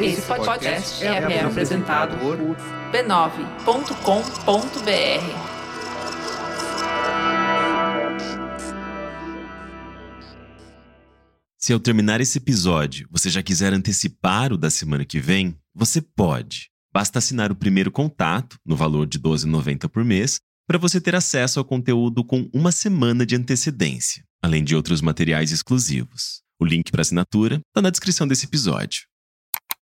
Esse podcast é, é apresentado por b9.com.br. Se ao terminar esse episódio você já quiser antecipar o da semana que vem, você pode. Basta assinar o primeiro contato, no valor de R$ 12,90 por mês, para você ter acesso ao conteúdo com uma semana de antecedência, além de outros materiais exclusivos. O link para assinatura está na descrição desse episódio.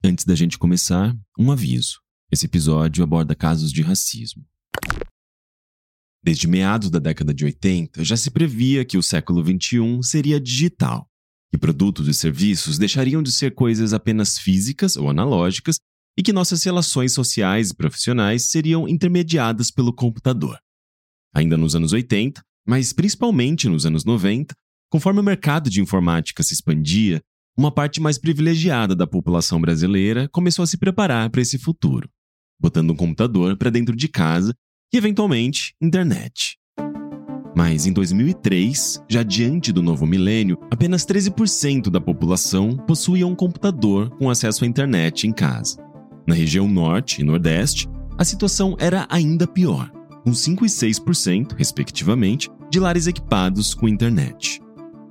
Antes da gente começar, um aviso. Esse episódio aborda casos de racismo. Desde meados da década de 80, já se previa que o século XXI seria digital que produtos e serviços deixariam de ser coisas apenas físicas ou analógicas e que nossas relações sociais e profissionais seriam intermediadas pelo computador. Ainda nos anos 80, mas principalmente nos anos 90, conforme o mercado de informática se expandia, uma parte mais privilegiada da população brasileira começou a se preparar para esse futuro, botando um computador para dentro de casa e, eventualmente, internet. Mas em 2003, já diante do novo milênio, apenas 13% da população possuía um computador com acesso à internet em casa. Na região norte e nordeste, a situação era ainda pior, com 5 e 6%, respectivamente, de lares equipados com internet.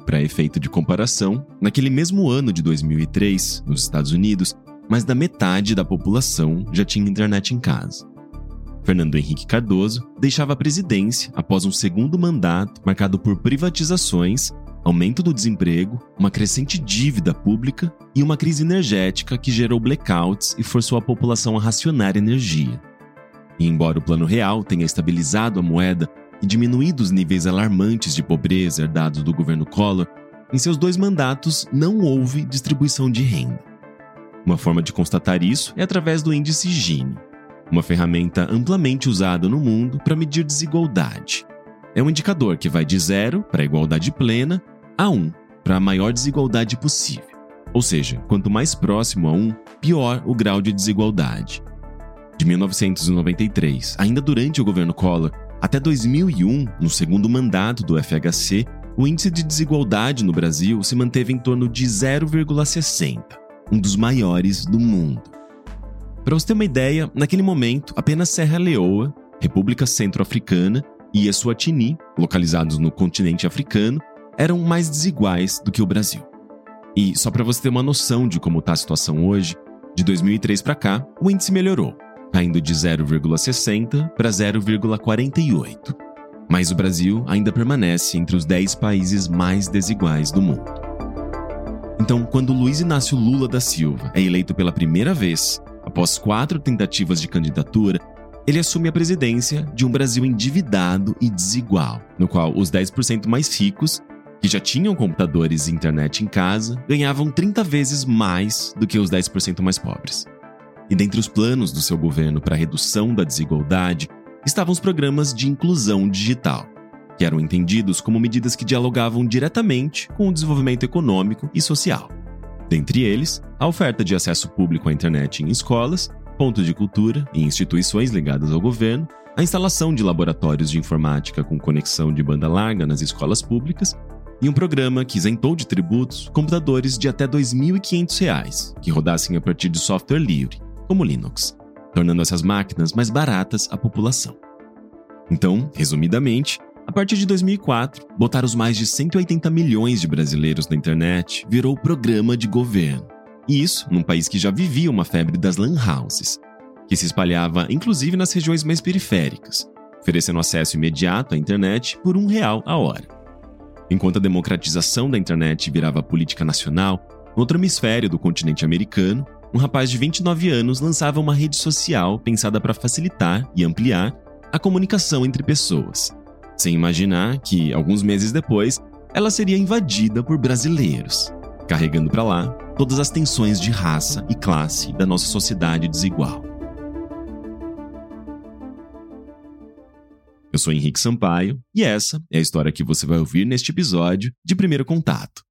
Para efeito de comparação, naquele mesmo ano de 2003, nos Estados Unidos, mais da metade da população já tinha internet em casa. Fernando Henrique Cardoso deixava a presidência após um segundo mandato marcado por privatizações, aumento do desemprego, uma crescente dívida pública e uma crise energética que gerou blackouts e forçou a população a racionar energia. E embora o Plano Real tenha estabilizado a moeda e diminuído os níveis alarmantes de pobreza herdados do governo Collor, em seus dois mandatos não houve distribuição de renda. Uma forma de constatar isso é através do índice Gini, uma ferramenta amplamente usada no mundo para medir desigualdade. É um indicador que vai de zero para a igualdade plena a 1 um, para a maior desigualdade possível. Ou seja, quanto mais próximo a 1, um, pior o grau de desigualdade. De 1993, ainda durante o governo Collor, até 2001, no segundo mandato do FHC, o índice de desigualdade no Brasil se manteve em torno de 0,60, um dos maiores do mundo. Para você ter uma ideia, naquele momento, apenas Serra Leoa, República Centro-Africana e Eswatini, localizados no continente africano, eram mais desiguais do que o Brasil. E só para você ter uma noção de como está a situação hoje, de 2003 para cá, o índice melhorou, caindo de 0,60 para 0,48. Mas o Brasil ainda permanece entre os 10 países mais desiguais do mundo. Então, quando Luiz Inácio Lula da Silva é eleito pela primeira vez, Após quatro tentativas de candidatura, ele assume a presidência de um Brasil endividado e desigual, no qual os 10% mais ricos, que já tinham computadores e internet em casa, ganhavam 30 vezes mais do que os 10% mais pobres. E dentre os planos do seu governo para a redução da desigualdade estavam os programas de inclusão digital, que eram entendidos como medidas que dialogavam diretamente com o desenvolvimento econômico e social. Dentre eles, a oferta de acesso público à internet em escolas, pontos de cultura e instituições ligadas ao governo, a instalação de laboratórios de informática com conexão de banda larga nas escolas públicas e um programa que isentou de tributos computadores de até R$ 2.500 que rodassem a partir de software livre, como Linux, tornando essas máquinas mais baratas à população. Então, resumidamente, a partir de 2004, botar os mais de 180 milhões de brasileiros na internet virou programa de governo. E isso num país que já vivia uma febre das lan houses, que se espalhava inclusive nas regiões mais periféricas, oferecendo acesso imediato à internet por um real a hora. Enquanto a democratização da internet virava política nacional, no outro hemisfério do continente americano, um rapaz de 29 anos lançava uma rede social pensada para facilitar e ampliar a comunicação entre pessoas sem imaginar que, alguns meses depois, ela seria invadida por brasileiros, carregando para lá todas as tensões de raça e classe da nossa sociedade desigual. Eu sou Henrique Sampaio e essa é a história que você vai ouvir neste episódio de Primeiro Contato.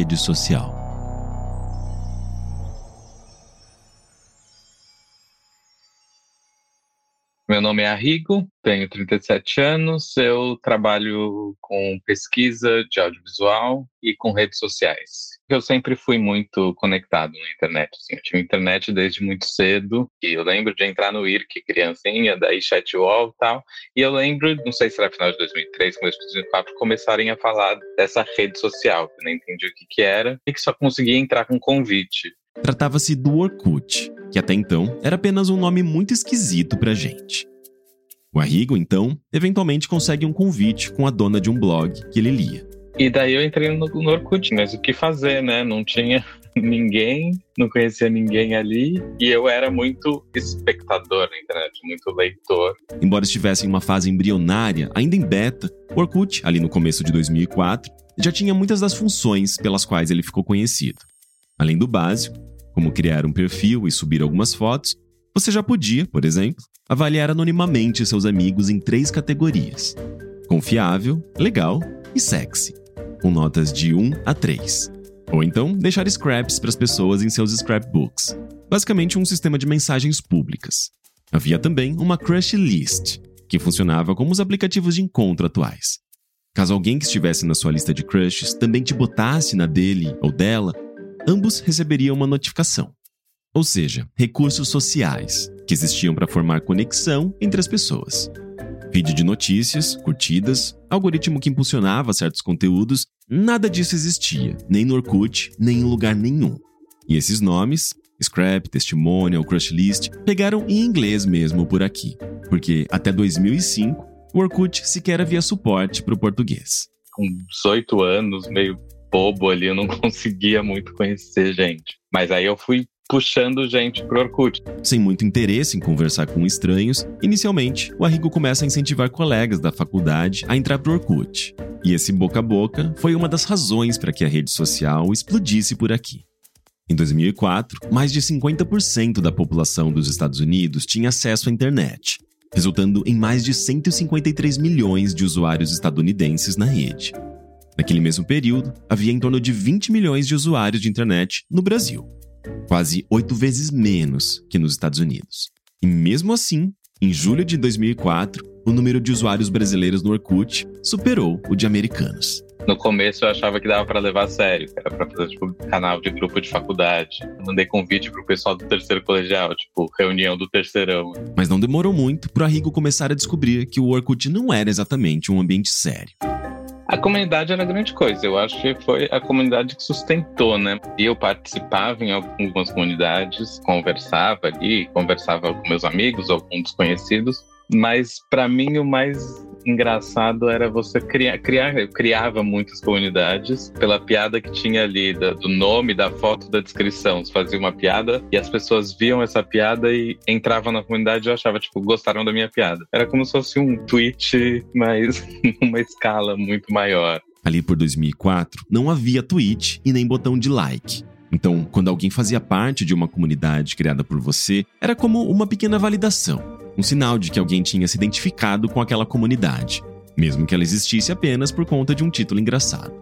Rede Social. Meu nome é Arrigo, tenho 37 anos, eu trabalho com pesquisa de audiovisual e com redes sociais. Eu sempre fui muito conectado na internet, assim, eu tive internet desde muito cedo, e eu lembro de entrar no IRC criancinha, daí chatwall e tal, e eu lembro, não sei se era final de 2003, começo de 2004, começarem a falar dessa rede social, que eu nem entendi o que que era, e que só conseguia entrar com convite. Tratava-se do Orkut, que até então era apenas um nome muito esquisito pra gente. O Arrigo, então, eventualmente consegue um convite com a dona de um blog que ele lia. E daí eu entrei no, no Orkut, mas o que fazer, né? Não tinha ninguém, não conhecia ninguém ali, e eu era muito espectador na internet, muito leitor. Embora estivesse em uma fase embrionária, ainda em beta, o Orkut, ali no começo de 2004, já tinha muitas das funções pelas quais ele ficou conhecido. Além do básico, como criar um perfil e subir algumas fotos, você já podia, por exemplo, avaliar anonimamente seus amigos em três categorias: confiável, legal e sexy, com notas de 1 a 3. Ou então deixar scraps para as pessoas em seus scrapbooks, basicamente um sistema de mensagens públicas. Havia também uma crush list, que funcionava como os aplicativos de encontro atuais. Caso alguém que estivesse na sua lista de crushes também te botasse na dele ou dela, ambos receberiam uma notificação. Ou seja, recursos sociais que existiam para formar conexão entre as pessoas. Feed de notícias, curtidas, algoritmo que impulsionava certos conteúdos, nada disso existia, nem no Orkut, nem em lugar nenhum. E esses nomes, Scrap, Testimonial, Crushlist, pegaram em inglês mesmo por aqui, porque até 2005 o Orkut sequer havia suporte para o português. Com 18 anos, meio bobo ali, eu não conseguia muito conhecer gente. Mas aí eu fui puxando gente pro Orkut. Sem muito interesse em conversar com estranhos, inicialmente o Arrigo começa a incentivar colegas da faculdade a entrar pro Orkut. E esse boca a boca foi uma das razões para que a rede social explodisse por aqui. Em 2004, mais de 50% da população dos Estados Unidos tinha acesso à internet, resultando em mais de 153 milhões de usuários estadunidenses na rede. Naquele mesmo período, havia em torno de 20 milhões de usuários de internet no Brasil quase oito vezes menos que nos Estados Unidos. E mesmo assim, em julho de 2004, o número de usuários brasileiros no Orkut superou o de americanos. No começo eu achava que dava para levar a sério, que era para fazer tipo canal de grupo de faculdade. Eu mandei convite pro pessoal do terceiro colegial, tipo reunião do terceirão. Mas não demorou muito pro Arrigo começar a descobrir que o Orkut não era exatamente um ambiente sério. A comunidade era grande coisa. Eu acho que foi a comunidade que sustentou, né? E eu participava em algumas comunidades, conversava ali, conversava com meus amigos com desconhecidos. Mas para mim o mais engraçado era você criar, criar, eu criava muitas comunidades pela piada que tinha ali, da, do nome, da foto, da descrição. Você fazia uma piada e as pessoas viam essa piada e entravam na comunidade e achavam, tipo, gostaram da minha piada. Era como se fosse um tweet, mas numa escala muito maior. Ali por 2004, não havia tweet e nem botão de like. Então, quando alguém fazia parte de uma comunidade criada por você, era como uma pequena validação um sinal de que alguém tinha se identificado com aquela comunidade, mesmo que ela existisse apenas por conta de um título engraçado.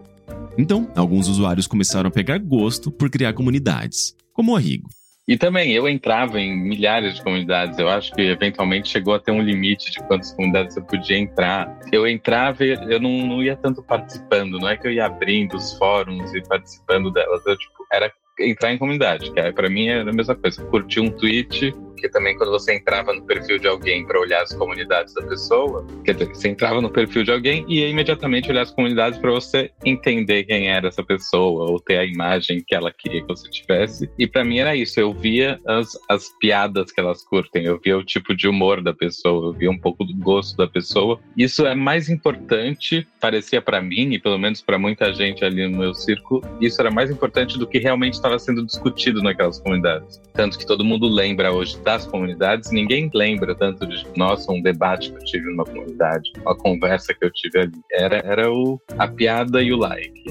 Então, alguns usuários começaram a pegar gosto por criar comunidades, como o Arrigo. E também eu entrava em milhares de comunidades. Eu acho que eventualmente chegou a ter um limite de quantas comunidades eu podia entrar. Eu entrava e eu não, não ia tanto participando. Não é que eu ia abrindo os fóruns e participando delas. Eu, tipo, era entrar em comunidade, que para mim era a mesma coisa. Curtir um tweet porque também quando você entrava no perfil de alguém para olhar as comunidades da pessoa, quer dizer, você entrava no perfil de alguém e ia imediatamente olhar as comunidades para você entender quem era essa pessoa ou ter a imagem que ela queria que você tivesse. E para mim era isso, eu via as, as piadas que elas curtem, eu via o tipo de humor da pessoa, eu via um pouco do gosto da pessoa. Isso é mais importante, parecia para mim e pelo menos para muita gente ali no meu círculo, isso era mais importante do que realmente estava sendo discutido naquelas comunidades. Tanto que todo mundo lembra hoje das comunidades, ninguém lembra tanto de, nossa, um debate que eu tive numa comunidade, uma conversa que eu tive ali. Era, era o, a piada e o like.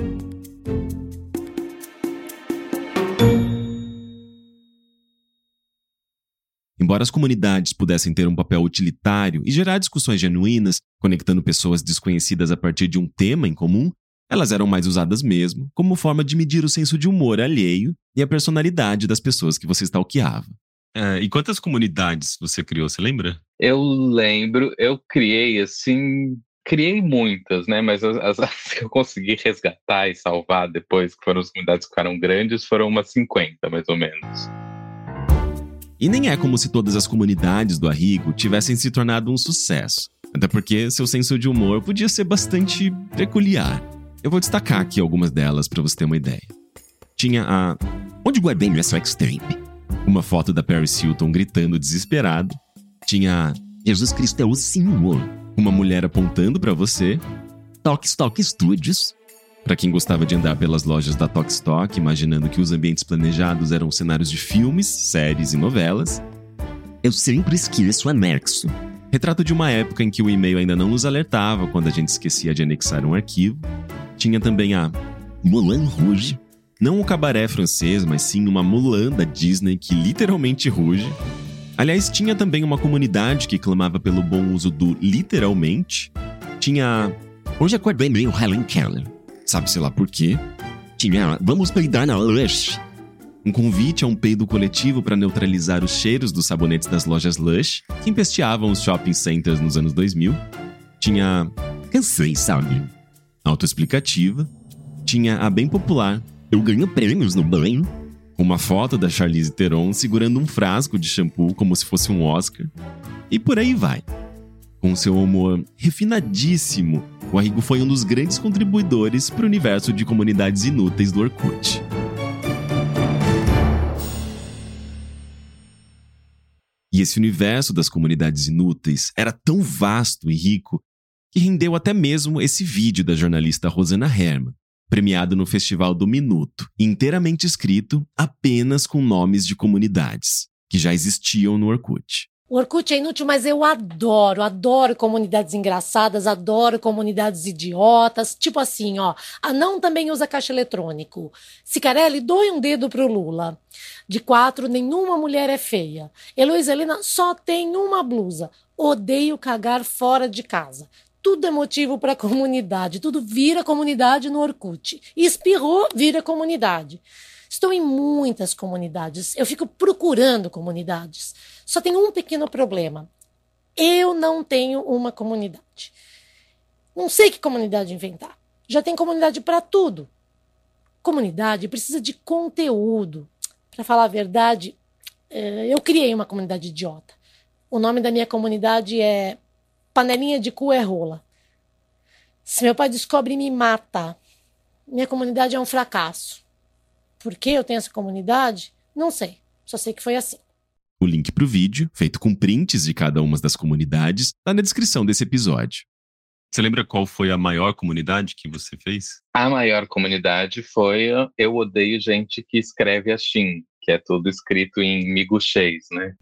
Embora as comunidades pudessem ter um papel utilitário e gerar discussões genuínas, conectando pessoas desconhecidas a partir de um tema em comum, Elas eram mais usadas mesmo como forma de medir o senso de humor alheio e a personalidade das pessoas que você stalkeava. É, e quantas comunidades você criou, você lembra? Eu lembro, eu criei assim, criei muitas, né? Mas as, as, que eu consegui resgatar e salvar depois, que foram as comunidades que ficaram grandes, foram umas 50, mais ou menos. E nem é como se todas as comunidades do Arrigo tivessem se tornado um sucesso. Até porque seu senso de humor podia ser bastante peculiar. Eu vou destacar aqui algumas delas para você ter uma ideia. Tinha a Onde guardei meu Extreme? Uma foto da Paris Hilton gritando desesperado. Tinha Jesus Cristo é o Senhor. Uma mulher apontando para você. Talk Stock Studios. Para quem gostava de andar pelas lojas da Talk Stock, imaginando que os ambientes planejados eram cenários de filmes, séries e novelas. Eu sempre esqueço anexo. Retrato de uma época em que o e-mail ainda não nos alertava quando a gente esquecia de anexar um arquivo. Tinha também a Moulin Rouge, não o cabaré francês, mas sim uma Mulan da Disney que literalmente ruge. Aliás, tinha também uma comunidade que clamava pelo bom uso do literalmente. Tinha. Hoje acordei meio Helen Keller. Sabe-se lá por quê? Tinha. Vamos peidar na Lush. Um convite a um peido coletivo para neutralizar os cheiros dos sabonetes das lojas Lush, que empesteavam os shopping centers nos anos 2000. Tinha. Cansei, sabe? autoexplicativa, tinha a bem popular Eu ganho prêmios no banho, uma foto da Charlize Theron segurando um frasco de shampoo como se fosse um Oscar, e por aí vai. Com seu humor refinadíssimo, o Arrigo foi um dos grandes contribuidores para o universo de comunidades inúteis do Orkut. E esse universo das comunidades inúteis era tão vasto e rico que rendeu até mesmo esse vídeo da jornalista Rosana Herman, premiado no Festival do Minuto, inteiramente escrito apenas com nomes de comunidades que já existiam no Orkut. O Orkut é inútil, mas eu adoro, adoro comunidades engraçadas, adoro comunidades idiotas. Tipo assim, ó, a não também usa caixa eletrônico. Cicarelli, doe um dedo pro Lula. De quatro, nenhuma mulher é feia. Heloísa Helena só tem uma blusa. Odeio cagar fora de casa tudo é motivo para comunidade, tudo vira comunidade no Orkut. espirrou, vira comunidade. Estou em muitas comunidades, eu fico procurando comunidades. Só tem um pequeno problema. Eu não tenho uma comunidade. Não sei que comunidade inventar. Já tem comunidade para tudo. Comunidade precisa de conteúdo. Para falar a verdade, eh, eu criei uma comunidade idiota. O nome da minha comunidade é panelinha de cu é rola. Se meu pai descobre, me mata. Minha comunidade é um fracasso. Por que eu tenho essa comunidade? Não sei. Só sei que foi assim. O link para o vídeo, feito com prints de cada uma das comunidades, está na descrição desse episódio. Você lembra qual foi a maior comunidade que você fez? A maior comunidade foi Eu Odeio Gente que Escreve Assim, que é tudo escrito em miguxês, né?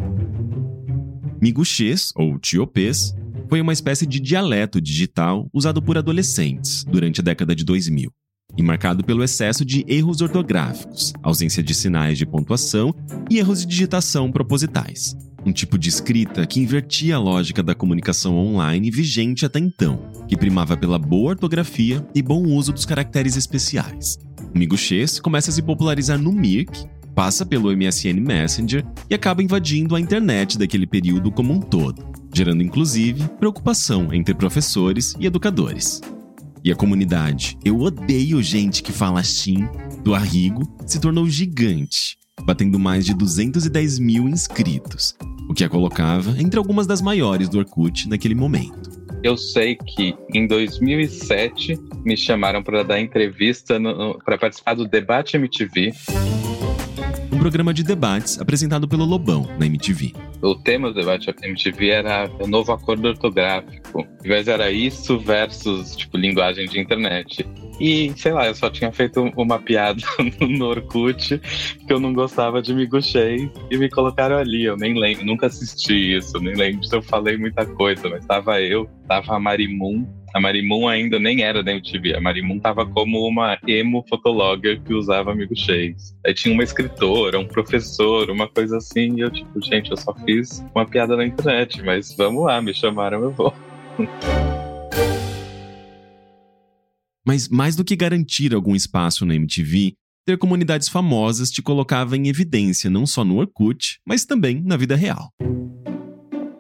Miguxês, ou tiopês, foi uma espécie de dialeto digital usado por adolescentes durante a década de 2000 e marcado pelo excesso de erros ortográficos, ausência de sinais de pontuação e erros de digitação propositais. Um tipo de escrita que invertia a lógica da comunicação online vigente até então, que primava pela boa ortografia e bom uso dos caracteres especiais. O Miguxês começa a se popularizar no Mirk, passa pelo MSN Messenger e acaba invadindo a internet daquele período como um todo, gerando inclusive preocupação entre professores e educadores. E a comunidade Eu Odeio Gente que Fala Assim, do Arrigo, se tornou gigante, batendo mais de 210 mil inscritos, o que a colocava entre algumas das maiores do Orkut naquele momento. Eu sei que em 2007 me chamaram para dar entrevista para participar do Debate MTV programa de debates apresentado pelo Lobão na MTV. O tema do debate da MTV era o novo acordo ortográfico. Invés era isso versus, tipo, linguagem de internet. E, sei lá, eu só tinha feito uma piada no Orkut que eu não gostava de Miguxei e me colocaram ali. Eu nem lembro, nunca assisti isso, nem lembro se eu falei muita coisa, mas tava eu, tava a Marimun a Marimun ainda nem era da MTV. A Marimun tava como uma emo fotologger que usava Amigo Chase. Aí tinha uma escritora, um professor, uma coisa assim. E eu, tipo, gente, eu só fiz uma piada na internet, mas vamos lá, me chamaram, eu vou. Mas mais do que garantir algum espaço na MTV, ter comunidades famosas te colocava em evidência não só no Orkut, mas também na vida real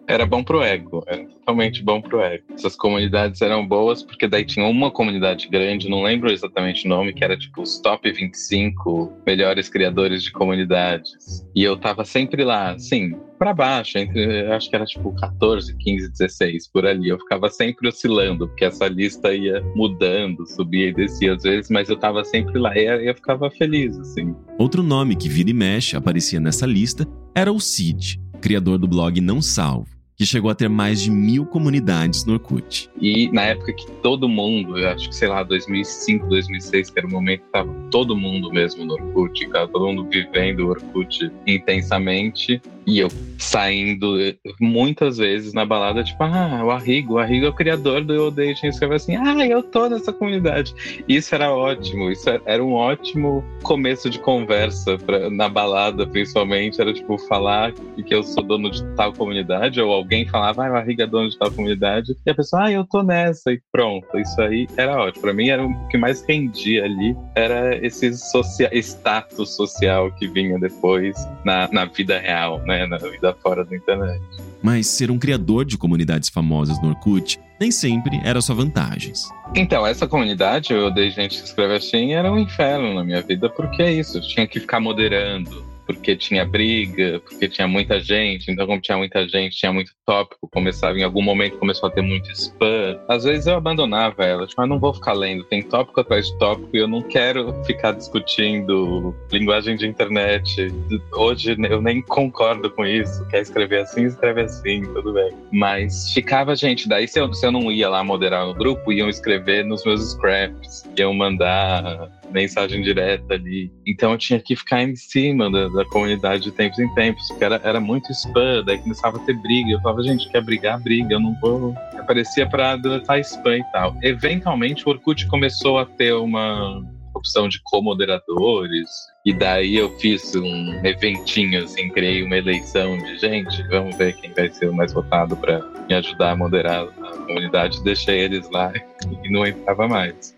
era bom pro ego, era totalmente bom pro ego. Essas comunidades eram boas porque daí tinha uma comunidade grande, não lembro exatamente o nome, que era tipo os top 25 melhores criadores de comunidades. E eu tava sempre lá, assim, para baixo, entre acho que era tipo 14, 15, 16 por ali. Eu ficava sempre oscilando, porque essa lista ia mudando, subia e descia às vezes, mas eu tava sempre lá e eu ficava feliz, assim. Outro nome que vira e mexe aparecia nessa lista era o Cid, criador do blog Não Salvo que chegou a ter mais de mil comunidades no Orkut. E na época que todo mundo, eu acho que sei lá, 2005, 2006, que era o momento que tava todo mundo mesmo no Orkut, todo mundo vivendo o Orkut intensamente, e eu saindo muitas vezes na balada, tipo, ah, o Arrigo, o Arrigo é o criador do Eu Odeio Gente escreve assim, ah, eu tô nessa comunidade. Isso era ótimo, isso era um ótimo começo de conversa pra, na balada, principalmente, era tipo, falar que eu sou dono de tal comunidade, ou alguém falava, ah, é dono de tal comunidade, e a pessoa, ah, eu tô nessa, e pronto, isso aí era ótimo. Pra mim, era o que mais rendia ali, era esse socia status social que vinha depois na, na vida real, né? na vida fora da internet. Mas ser um criador de comunidades famosas no Orkut nem sempre era só vantagens. Então, essa comunidade, eu odeio gente que escreve assim, era um inferno na minha vida, porque é isso, eu tinha que ficar moderando, porque tinha briga, porque tinha muita gente. Então, como tinha muita gente, tinha muito tópico, começava em algum momento começou a ter muito spam. Às vezes eu abandonava ela, tipo, ah, não vou ficar lendo, tem tópico atrás de tópico e eu não quero ficar discutindo linguagem de internet. Hoje eu nem concordo com isso. Quer escrever assim, escreve assim, tudo bem. Mas ficava gente, daí se eu, se eu não ia lá moderar no grupo, iam escrever nos meus scraps, iam mandar mensagem direta ali. Então eu tinha que ficar em cima da, da comunidade de tempos em tempos, porque era, era muito spam, daí começava a ter briga. Eu falava, gente, quer brigar? Briga, eu não vou. Aparecia pra deletar spam e tal. Eventualmente o Orkut começou a ter uma opção de co-moderadores. E daí eu fiz um eventinho, assim, criei uma eleição de gente, vamos ver quem vai ser o mais votado para me ajudar a moderar a comunidade. Deixei eles lá e não entrava mais.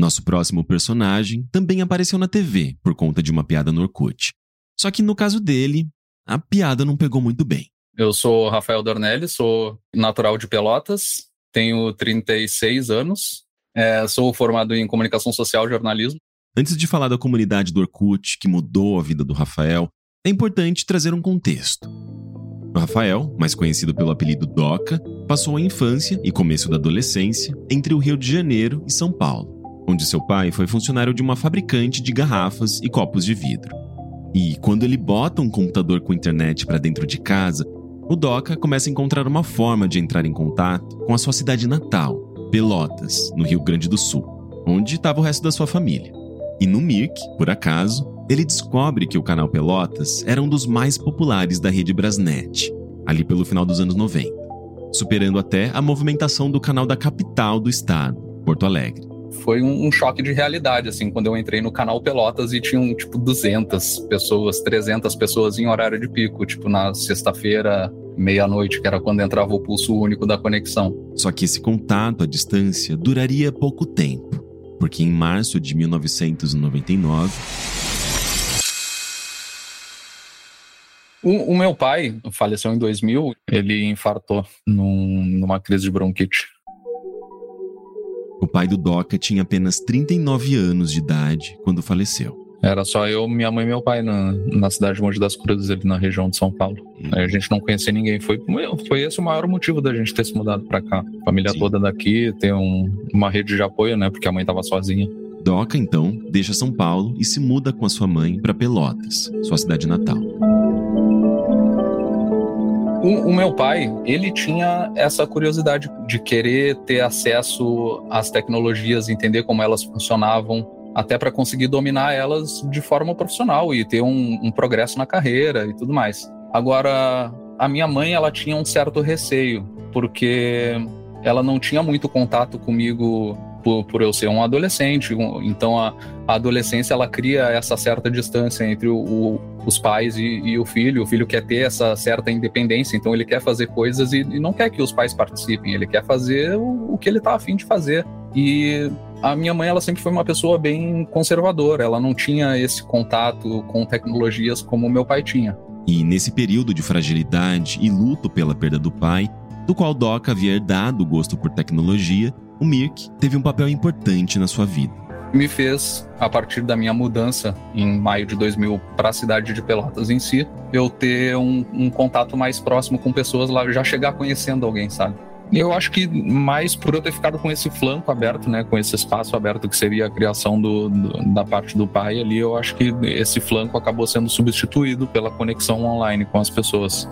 Nosso próximo personagem também apareceu na TV por conta de uma piada no Orkut. Só que no caso dele, a piada não pegou muito bem. Eu sou Rafael Dornelli, sou natural de Pelotas, tenho 36 anos, é, sou formado em comunicação social e jornalismo. Antes de falar da comunidade do Orkut, que mudou a vida do Rafael, é importante trazer um contexto. O Rafael, mais conhecido pelo apelido Doca, passou a infância e começo da adolescência entre o Rio de Janeiro e São Paulo onde seu pai foi funcionário de uma fabricante de garrafas e copos de vidro. E quando ele bota um computador com internet para dentro de casa, o Doca começa a encontrar uma forma de entrar em contato com a sua cidade natal, Pelotas, no Rio Grande do Sul, onde estava o resto da sua família. E no Mirk, por acaso, ele descobre que o canal Pelotas era um dos mais populares da rede Brasnet, ali pelo final dos anos 90, superando até a movimentação do canal da capital do estado, Porto Alegre foi um, um, choque de realidade, assim, quando eu entrei no canal Pelotas e tinham, tipo, 200 pessoas, 300 pessoas em horário de pico, tipo, na sexta-feira, meia-noite, que era quando entrava o pulso único da conexão. Só que esse contato à distância duraria pouco tempo, porque em março de 1999. O, o meu pai faleceu em 2000, ele infartou num, numa crise de bronquite. O pai do Doca tinha apenas 39 anos de idade quando faleceu. Era só eu, minha mãe e meu pai na, na cidade de Monte das Cruzes, ali na região de São Paulo. Hum. A gente não conhecia ninguém. Foi, foi esse o maior motivo da gente ter se mudado para cá. Família Sim. toda daqui, ter um, uma rede de apoio, né? Porque a mãe tava sozinha. Doca, então, deixa São Paulo e se muda com a sua mãe para Pelotas, sua cidade natal. O, o, meu pai, ele tinha essa curiosidade de querer ter acesso às tecnologias, entender como elas funcionavam, até para conseguir dominar elas de forma profissional e ter um, um progresso na carreira e tudo mais. Agora, a minha mãe, ela tinha um certo receio, porque ela não tinha muito contato comigo por, por eu ser um adolescente. Um, então a, a, adolescência ela cria essa certa distância entre o, o, os pais e, e, o filho. O filho quer ter essa certa independência, então ele quer fazer coisas e, e não quer que os pais participem. Ele quer fazer o, o que ele está afim de fazer. E a minha mãe ela sempre foi uma pessoa bem conservadora. Ela não tinha esse contato com tecnologias como meu pai tinha. E nesse período de fragilidade e luto pela perda do pai, do qual Doc havia herdado o gosto por tecnologia, o Mirk teve um papel importante na sua vida. Me fez, a partir da minha mudança em maio de 2000 para a cidade de Pelotas em si, eu ter um, um contato mais próximo com pessoas lá, já chegar conhecendo alguém, sabe? Eu acho que mais por eu ter ficado com esse flanco aberto, né, com esse espaço aberto que seria a criação do, do, da parte do pai ali, eu acho que esse flanco acabou sendo substituído pela conexão online com as pessoas.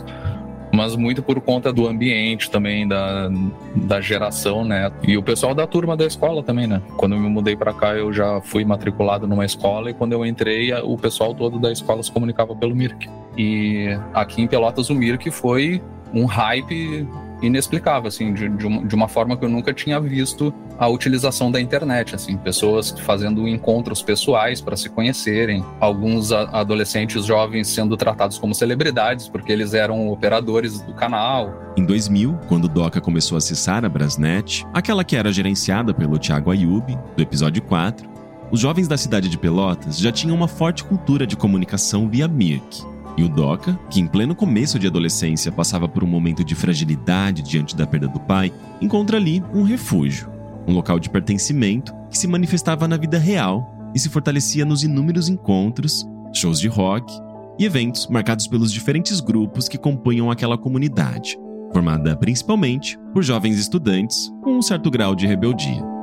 Mas muito por conta do ambiente também, da, da geração, né? E o pessoal da turma da escola também, né? Quando eu me mudei para cá, eu já fui matriculado numa escola e quando eu entrei, o pessoal todo da escola se comunicava pelo Mirk. E aqui em Pelotas, o Mirk foi um hype inexplicável, assim, de, de, uma, de uma forma que eu nunca tinha visto a utilização da internet, assim, pessoas fazendo encontros pessoais para se conhecerem, alguns adolescentes jovens sendo tratados como celebridades porque eles eram operadores do canal. Em 2000, quando Doca começou a acessar a Brasnet, aquela que era gerenciada pelo Thiago Ayub, do episódio 4, os jovens da cidade de Pelotas já tinham uma forte cultura de comunicação via Mirk. E o Doca, que em pleno começo de adolescência passava por um momento de fragilidade diante da perda do pai, encontra ali um refúgio, um local de pertencimento que se manifestava na vida real e se fortalecia nos inúmeros encontros, shows de rock e eventos marcados pelos diferentes grupos que compunham aquela comunidade, formada principalmente por jovens estudantes com um certo grau de rebeldia.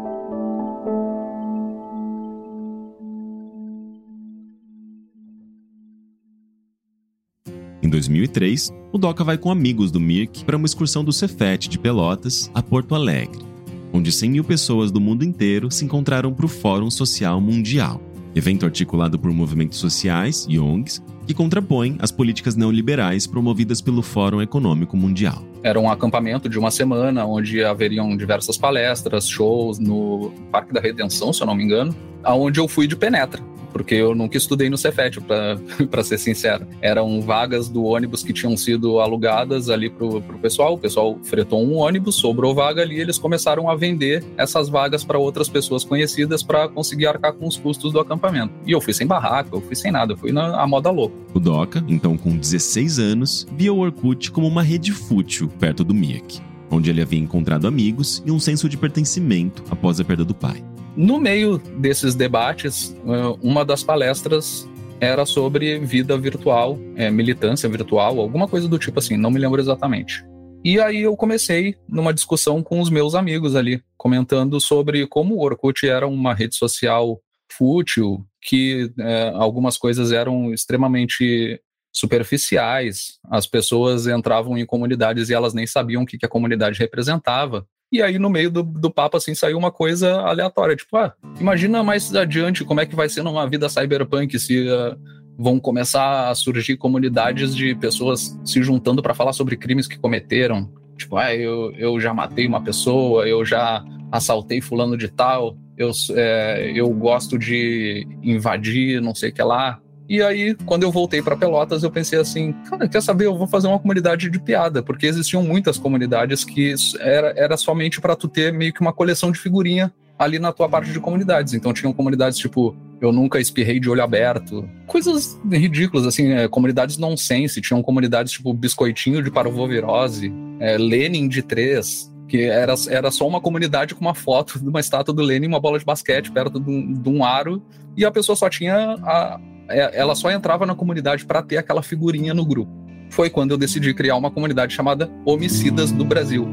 Em 2003, o Doca vai com amigos do Mirk para uma excursão do Cefet de Pelotas a Porto Alegre, onde 100 mil pessoas do mundo inteiro se encontraram para o Fórum Social Mundial, evento articulado por movimentos sociais e ONGs que contrapõem as políticas neoliberais promovidas pelo Fórum Econômico Mundial. Era um acampamento de uma semana onde haveriam diversas palestras, shows no Parque da Redenção, se eu não me engano, aonde eu fui de penetra porque eu nunca estudei no Cefet, para ser sincero. Eram vagas do ônibus que tinham sido alugadas ali pro, pro pessoal. O pessoal fretou um ônibus, sobrou vaga ali, eles começaram a vender essas vagas para outras pessoas conhecidas para conseguir arcar com os custos do acampamento. E eu fui sem barraca, eu fui sem nada, eu fui na moda louca. O Doca, então com 16 anos, via o Orkut como uma rede fútil perto do Miak, onde ele havia encontrado amigos e um senso de pertencimento após a perda do pai. No meio desses debates, eh, uma das palestras era sobre vida virtual, é, militância virtual, alguma coisa do tipo assim, não me lembro exatamente. E aí eu comecei numa discussão com os meus amigos ali, comentando sobre como o Orkut era uma rede social fútil, que é, algumas coisas eram extremamente superficiais, as pessoas entravam em comunidades e elas nem sabiam o que a comunidade representava. E aí, no meio do, do papo, assim, saiu uma coisa aleatória. Tipo, ah, imagina mais adiante como é que vai ser numa vida cyberpunk se uh, vão começar a surgir comunidades de pessoas se juntando para falar sobre crimes que cometeram. Tipo, ah, eu, eu já matei uma pessoa, eu já assaltei fulano de tal, eu, é, eu gosto de invadir não sei o que lá. E aí, quando eu voltei para Pelotas, eu pensei assim, cara, quer saber? Eu vou fazer uma comunidade de piada, porque existiam muitas comunidades que era, era somente para tu ter meio que uma coleção de figurinha ali na tua parte de comunidades. Então tinham comunidades tipo eu nunca espirrei de olho aberto, coisas ridículas assim, é, comunidades nonsense. Tinham comunidades tipo biscoitinho de parvovirose, é, Lenin de três, que era, era só uma comunidade com uma foto de uma estátua do Lenin, uma bola de basquete perto de um, de um aro e a pessoa só tinha a, ela só entrava na comunidade para ter aquela figurinha no grupo. Foi quando eu decidi criar uma comunidade chamada Homicidas do Brasil.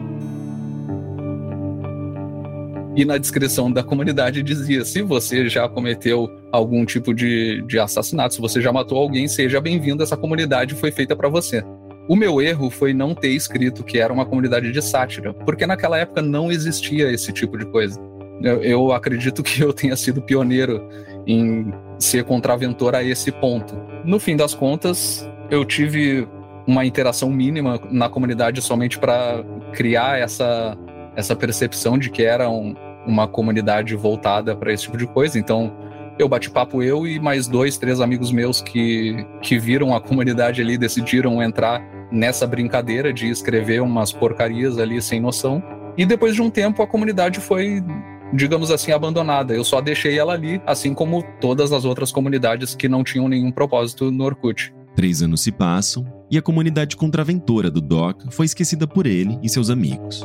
E na descrição da comunidade dizia: se você já cometeu algum tipo de, de assassinato, se você já matou alguém, seja bem-vindo, essa comunidade foi feita para você. O meu erro foi não ter escrito que era uma comunidade de sátira, porque naquela época não existia esse tipo de coisa. Eu, eu acredito que eu tenha sido pioneiro em ser contraventor a esse ponto. No fim das contas, eu tive uma interação mínima na comunidade somente para criar essa, essa percepção de que era um, uma comunidade voltada para esse tipo de coisa. Então, eu bati papo eu e mais dois, três amigos meus que, que viram a comunidade ali, decidiram entrar nessa brincadeira de escrever umas porcarias ali sem noção. E depois de um tempo a comunidade foi, digamos assim, abandonada. Eu só deixei ela ali, assim como todas as outras comunidades que não tinham nenhum propósito no Orkut. Três anos se passam e a comunidade contraventora do Doc foi esquecida por ele e seus amigos.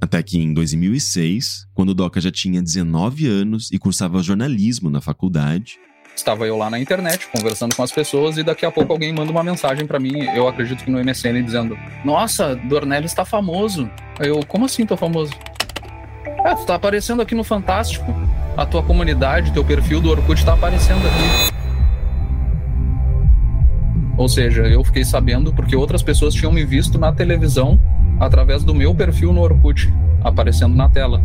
Até que em 2006, quando o Doca já tinha 19 anos e cursava jornalismo na faculdade, Estava eu lá na internet conversando com as pessoas e daqui a pouco alguém manda uma mensagem para mim, eu acredito que no MSN, dizendo: Nossa, Dornelli está famoso. Eu, como assim tô famoso? É, tu tá aparecendo aqui no Fantástico. A tua comunidade, teu perfil do Orkut tá aparecendo aqui. Ou seja, eu fiquei sabendo porque outras pessoas tinham me visto na televisão através do meu perfil no Orkut, aparecendo na tela.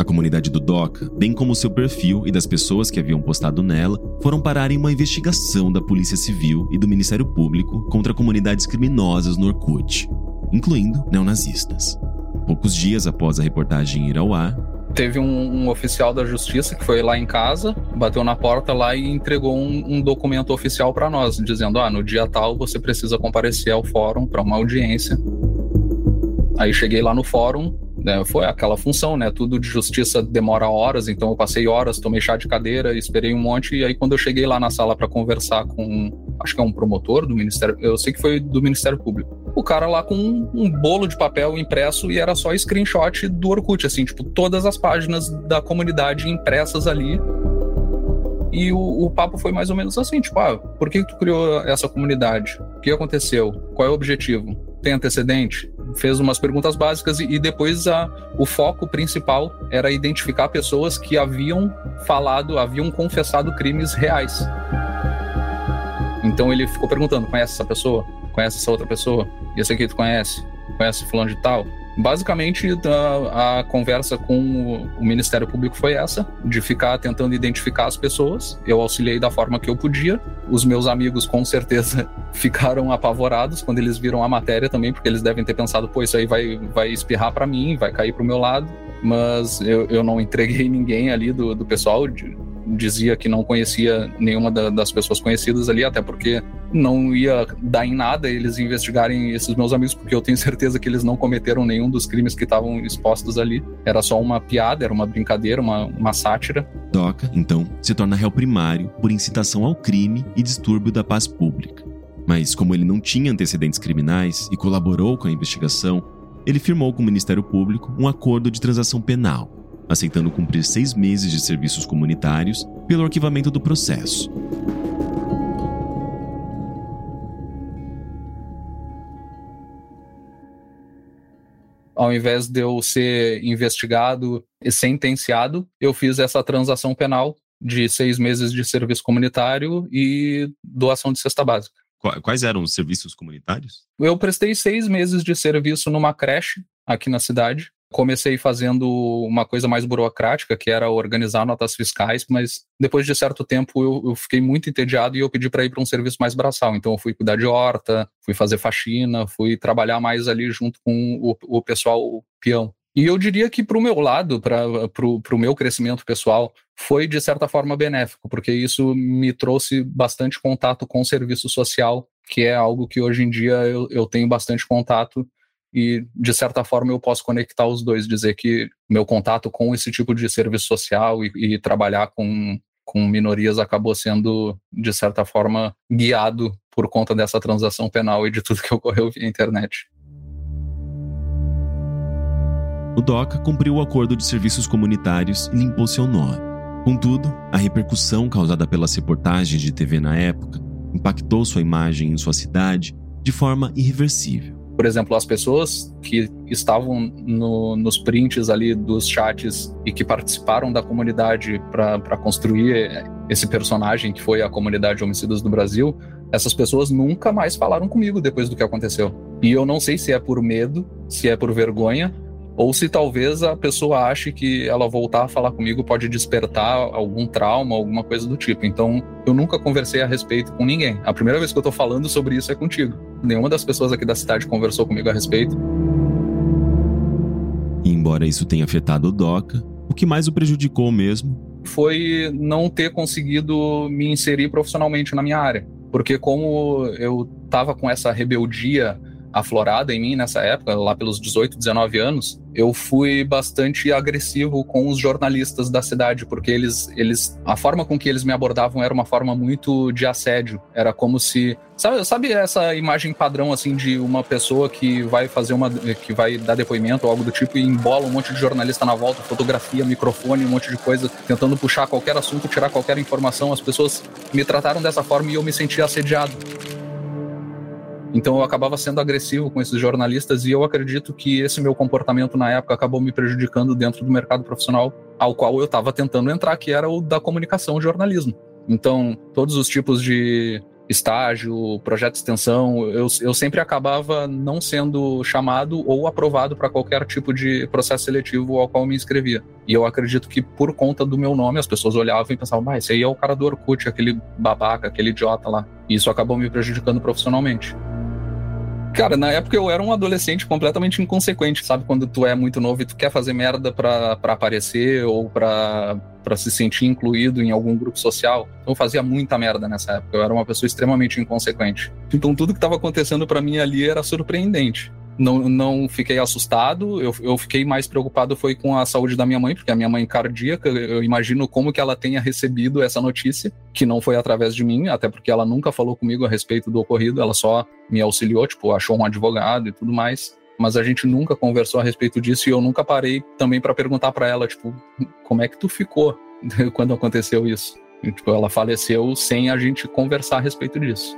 A comunidade do DOCA, bem como seu perfil e das pessoas que haviam postado nela, foram parar em uma investigação da Polícia Civil e do Ministério Público contra comunidades criminosas no Orkut, incluindo neonazistas. Poucos dias após a reportagem ir ao ar, teve um, um, oficial da justiça que foi lá em casa, bateu na porta lá e entregou um, um documento oficial para nós, dizendo: ah, no dia tal você precisa comparecer ao fórum para uma audiência. Aí cheguei lá no fórum, né, foi aquela função, né? Tudo de justiça demora horas, então eu passei horas, tomei chá de cadeira, esperei um monte, e aí quando eu cheguei lá na sala para conversar com, acho que é um promotor do Ministério, eu sei que foi do Ministério Público, o cara lá com um, um bolo de papel impresso e era só screenshot do Orkut, assim, tipo, todas as páginas da comunidade impressas ali. E o, o, papo foi mais ou menos assim, tipo, ah, por que tu criou essa comunidade? O que aconteceu? Qual é o objetivo? Tem antecedente? Fez umas perguntas básicas e, e depois a, o foco principal era identificar pessoas que haviam falado, haviam confessado crimes reais. Então ele ficou perguntando: conhece essa pessoa? Conhece essa outra pessoa? E esse aqui tu conhece? Conhece fulano de tal? Basicamente, a, a, conversa com o Ministério Público foi essa, de ficar tentando identificar as pessoas. Eu auxiliei da forma que eu podia. Os meus amigos, com certeza, ficaram apavorados quando eles viram a matéria também, porque eles devem ter pensado, pô, isso aí vai, vai espirrar para mim, vai cair para o meu lado. Mas eu, eu não entreguei ninguém ali do, do pessoal. De, dizia que não conhecia nenhuma da, das pessoas conhecidas ali, até porque não ia dar em nada eles investigarem esses meus amigos, porque eu tenho certeza que eles não cometeram nenhum dos crimes que estavam expostos ali. Era só uma piada, era uma brincadeira, uma, uma sátira. Doca, então, se torna réu primário por incitação ao crime e distúrbio da paz pública. Mas, como ele não tinha antecedentes criminais e colaborou com a investigação, ele firmou com o Ministério Público um acordo de transação penal aceitando cumprir seis meses de serviços comunitários pelo arquivamento do processo. Ao invés de eu ser investigado e sentenciado, eu fiz essa transação penal de seis meses de serviço comunitário e doação de cesta básica. Quais eram os serviços comunitários? Eu prestei seis meses de serviço numa creche aqui na cidade, Comecei fazendo uma coisa mais burocrática, que era organizar notas fiscais, mas depois de certo tempo eu, eu fiquei muito entediado e eu pedi para ir para um serviço mais braçal. Então eu fui cuidar de horta, fui fazer faxina, fui trabalhar mais ali junto com o, o pessoal peão. E eu diria que para o meu lado, para o meu crescimento pessoal, foi de certa forma benéfico, porque isso me trouxe bastante contato com o serviço social, que é algo que hoje em dia eu, eu tenho bastante contato e de certa forma eu posso conectar os dois, dizer que meu contato com esse tipo de serviço social e, e trabalhar com, com minorias acabou sendo de certa forma guiado por conta dessa transação penal e de tudo que ocorreu via internet. O DOCA cumpriu o acordo de serviços comunitários e limpou seu nome. Contudo, a repercussão causada pelas reportagens de TV na época impactou sua imagem em sua cidade de forma irreversível. Por exemplo, as pessoas que estavam no, nos prints ali dos chats e que participaram da comunidade para construir esse personagem que foi a comunidade Homicídios do Brasil, essas pessoas nunca mais falaram comigo depois do que aconteceu. E eu não sei se é por medo, se é por vergonha, ou se talvez a pessoa ache que ela voltar a falar comigo pode despertar algum trauma, alguma coisa do tipo. Então, eu nunca conversei a respeito com ninguém. A primeira vez que eu tô falando sobre isso é contigo. Nenhuma das pessoas aqui da cidade conversou comigo a respeito. E embora isso tenha afetado o Doca, o que mais o prejudicou mesmo foi não ter conseguido me inserir profissionalmente na minha área. Porque como eu estava com essa rebeldia aflorada em mim nessa época, lá pelos 18, 19 anos, eu fui bastante agressivo com os jornalistas da cidade, porque eles, eles, a forma com que eles me abordavam era uma forma muito de assédio. Era como se, sabe, sabe essa imagem padrão assim de uma pessoa que vai fazer uma, que vai dar depoimento ou algo do tipo e embola um monte de jornalista na volta, fotografia, microfone, um monte de coisa, tentando puxar qualquer assunto, tirar qualquer informação. As pessoas me trataram dessa forma e eu me sentia assediado. Então eu acabava sendo agressivo com esses jornalistas e eu acredito que esse meu comportamento na época acabou me prejudicando dentro do mercado profissional ao qual eu estava tentando entrar, que era o da comunicação e jornalismo. Então, todos os tipos de estágio, projeto de extensão, eu, eu sempre acabava não sendo chamado ou aprovado para qualquer tipo de processo seletivo ao qual me inscrevia. E eu acredito que por conta do meu nome, as pessoas olhavam e pensavam, ah, esse aí é o cara do Orkut, aquele babaca, aquele idiota lá. E isso acabou me prejudicando profissionalmente. Cara, na época eu era um adolescente completamente inconsequente, sabe? Quando tu é muito novo e tu quer fazer merda pra, pra aparecer ou pra, pra se sentir incluído em algum grupo social. Então eu fazia muita merda nessa época. Eu era uma pessoa extremamente inconsequente. Então tudo que tava acontecendo para mim ali era surpreendente não, não fiquei assustado, eu, eu fiquei mais preocupado foi com a saúde da minha mãe, porque a minha mãe cardíaca, eu imagino como que ela tenha recebido essa notícia, que não foi através de mim, até porque ela nunca falou comigo a respeito do ocorrido, ela só me auxiliou, tipo, achou um advogado e tudo mais, mas a gente nunca conversou a respeito disso e eu nunca parei também para perguntar para ela, tipo, como é que tu ficou quando aconteceu isso? E, tipo, ela faleceu sem a gente conversar a respeito disso.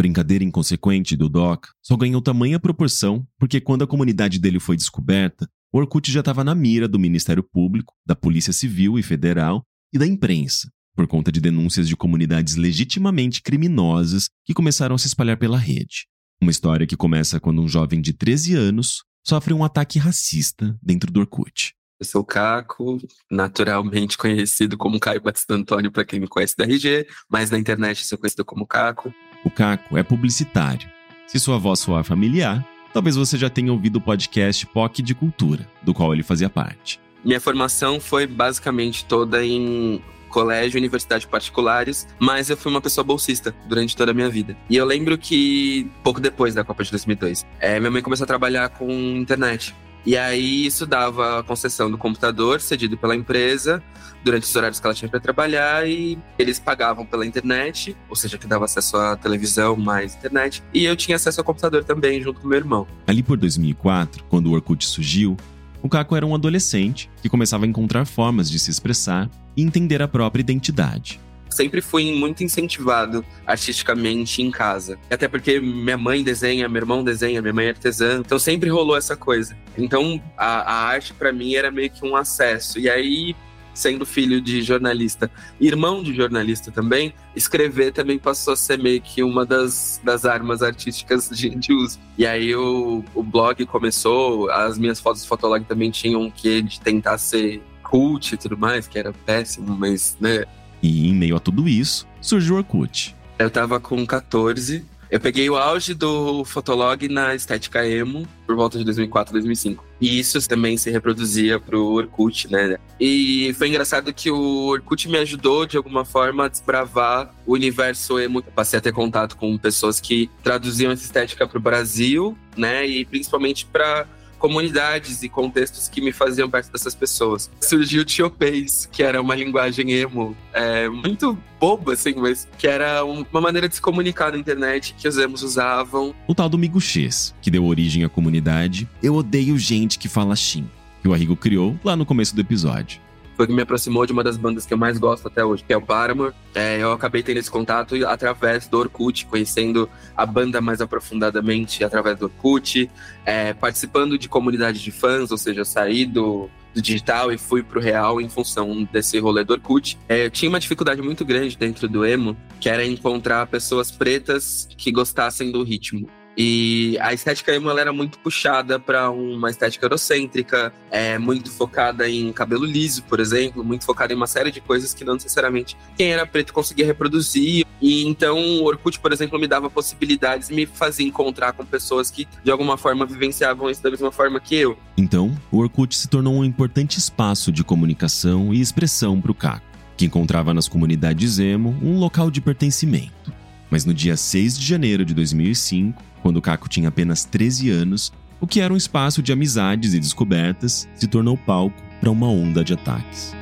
Brincadeira inconsequente do Doc só ganhou tamanha proporção porque quando a comunidade dele foi descoberta, o Orkut já estava na mira do Ministério Público, da Polícia Civil e Federal e da imprensa, por conta de denúncias de comunidades legitimamente criminosas que começaram a se espalhar pela rede. Uma história que começa quando um jovem de 13 anos sofre um ataque racista dentro do Orkut. Eu sou o Caco, naturalmente conhecido como Caio Batista Antônio para quem me conhece da RG, mas na internet sou conhecido como Caco. O Caco é publicitário. Se sua voz soar familiar, talvez você já tenha ouvido o podcast POC de Cultura, do qual ele fazia parte. Minha formação foi basicamente toda em colégio universidade particulares, mas eu fui uma pessoa bolsista durante toda a minha vida. E eu lembro que, pouco depois da Copa de 2002, é, minha mãe começou a trabalhar com internet. E aí isso dava a concessão do computador cedido pela empresa durante os horários que ela tinha para trabalhar e eles pagavam pela internet, ou seja, que dava acesso à televisão mais internet, e eu tinha acesso ao computador também junto com meu irmão. Ali por 2004, quando o Orkut surgiu, o Caco era um adolescente que começava a encontrar formas de se expressar e entender a própria identidade sempre fui muito incentivado artisticamente em casa. Até porque minha mãe desenha, meu irmão desenha, minha mãe é artesã, então sempre rolou essa coisa. Então a, a arte para mim era meio que um acesso. E aí sendo filho de jornalista, irmão de jornalista também, escrever também passou a ser meio que uma das, das armas artísticas de, de uso. E aí o, o blog começou, as minhas fotos do Fotolog também tinham um quê de tentar ser cult e tudo mais, que era péssimo, mas, né, e em meio a tudo isso, surgiu o Orkut. Eu tava com 14. Eu peguei o auge do Fotolog na estética emo por volta de 2004, 2005. E isso também se reproduzia pro Orkut, né? E foi engraçado que o Orkut me ajudou de alguma forma a desbravar o universo emo. Eu passei a ter contato com pessoas que traduziam essa estética pro Brasil, né? E principalmente para comunidades e contextos que me faziam parte dessas pessoas. Surgiu o Tiopês, que era uma linguagem emo é, muito boba, assim, mas que era uma maneira de se comunicar na internet que os emos usavam. O tal do Miguxês, que deu origem à comunidade Eu Odeio Gente que Fala Shin, que o Arrigo criou lá no começo do episódio foi que me aproximou de uma das bandas que eu mais gosto até hoje, que é o Paramore. É, eu acabei tendo esse contato através do Orkut, conhecendo a banda mais aprofundadamente através do Orkut, é, participando de comunidade de fãs, ou seja, saí do, do digital e fui pro real em função desse rolê do Orkut. É, eu tinha uma dificuldade muito grande dentro do emo, que era encontrar pessoas pretas que gostassem do ritmo. E a estética emo era muito puxada para uma estética eurocêntrica, é muito focada em cabelo liso, por exemplo, muito focada em uma série de coisas que não necessariamente quem era preto conseguia reproduzir. E então o Orkut, por exemplo, me dava possibilidades e me fazia encontrar com pessoas que de alguma forma vivenciavam isso da mesma forma que eu. Então, o Orkut se tornou um importante espaço de comunicação e expressão para o Caco, que encontrava nas comunidades emo um local de pertencimento. Mas no dia 6 de janeiro de 2005, quando Caco tinha apenas 13 anos, o que era um espaço de amizades e descobertas se tornou palco para uma onda de ataques.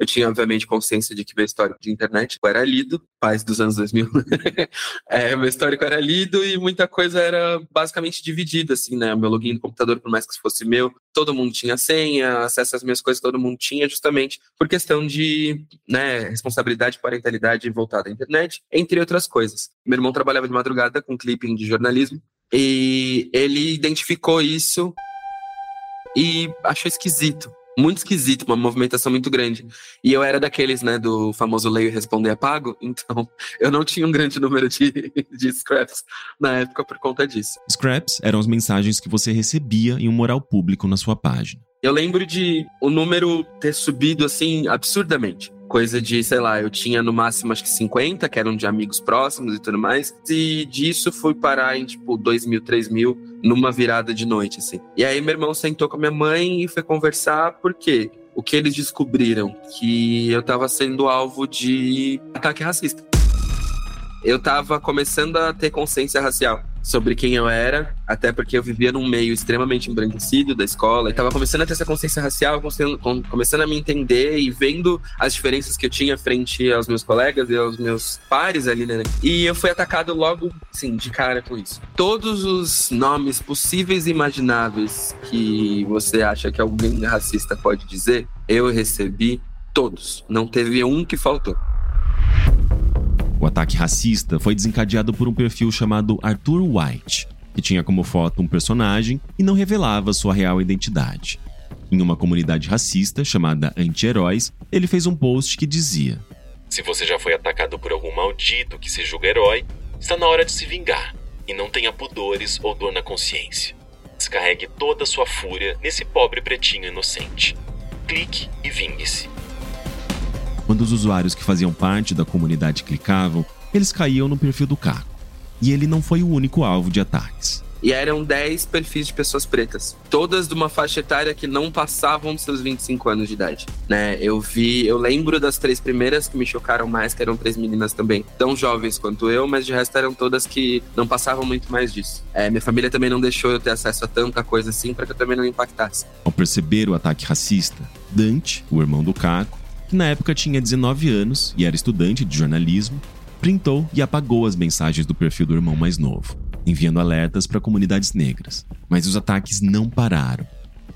Eu tinha, obviamente, consciência de que meu histórico de internet era lido, pais dos anos 2000. é, meu histórico era lido e muita coisa era basicamente dividida, assim, né? Meu login do computador, por mais que fosse meu, todo mundo tinha senha, acesso às minhas coisas todo mundo tinha, justamente por questão de né, responsabilidade parentalidade voltada à internet, entre outras coisas. Meu irmão trabalhava de madrugada com clipping de jornalismo e ele identificou isso e achou esquisito muito esquisito, uma movimentação muito grande. E eu era daqueles, né, do famoso leio e responder apago, então eu não tinha um grande número de, de scraps na época por conta disso. Scraps eram as mensagens que você recebia em um moral público na sua página. Eu lembro de o número ter subido assim absurdamente coisa de, sei lá, eu tinha no máximo acho que 50, que eram de amigos próximos e tudo mais. E disso fui parar em tipo 2 mil, 3 mil numa virada de noite, assim. E aí meu irmão sentou com a minha mãe e foi conversar, porque o que eles descobriram? Que eu tava sendo alvo de ataque racista. Eu tava começando a ter consciência racial sobre quem eu era, até porque eu vivia num meio extremamente embranquecido da escola, e tava começando a ter essa consciência racial, começando a me entender e vendo as diferenças que eu tinha frente aos meus colegas e aos meus pares ali, né? E eu fui atacado logo, sim, de cara com isso. Todos os nomes possíveis e imagináveis que você acha que alguém racista pode dizer, eu recebi todos. Não teve um que faltou. O ataque racista foi desencadeado por um perfil chamado Arthur White, que tinha como foto um personagem e não revelava sua real identidade. Em uma comunidade racista chamada Anti-Heróis, ele fez um post que dizia: Se você já foi atacado por algum maldito que se julga herói, está na hora de se vingar e não tenha pudores ou dor na consciência. Descarregue toda sua fúria nesse pobre pretinho inocente. Clique e vingue-se. Quando os usuários que faziam parte da comunidade clicavam, eles caíam no perfil do Caco. E ele não foi o único alvo de ataques. E eram 10 perfis de pessoas pretas, todas de uma faixa etária que não passavam dos seus 25 anos de idade, né? Eu vi, eu lembro das três primeiras que me chocaram mais, que eram três meninas também, tão jovens quanto eu, mas de resto eram todas que não passavam muito mais disso. É, minha família também não deixou eu ter acesso a tanta coisa assim para que eu também não impactasse. Ao perceber o ataque racista, Dante, o irmão do Caco, que na época tinha 19 anos e era estudante de jornalismo, printou e apagou as mensagens do perfil do irmão mais novo, enviando alertas para comunidades negras. Mas os ataques não pararam.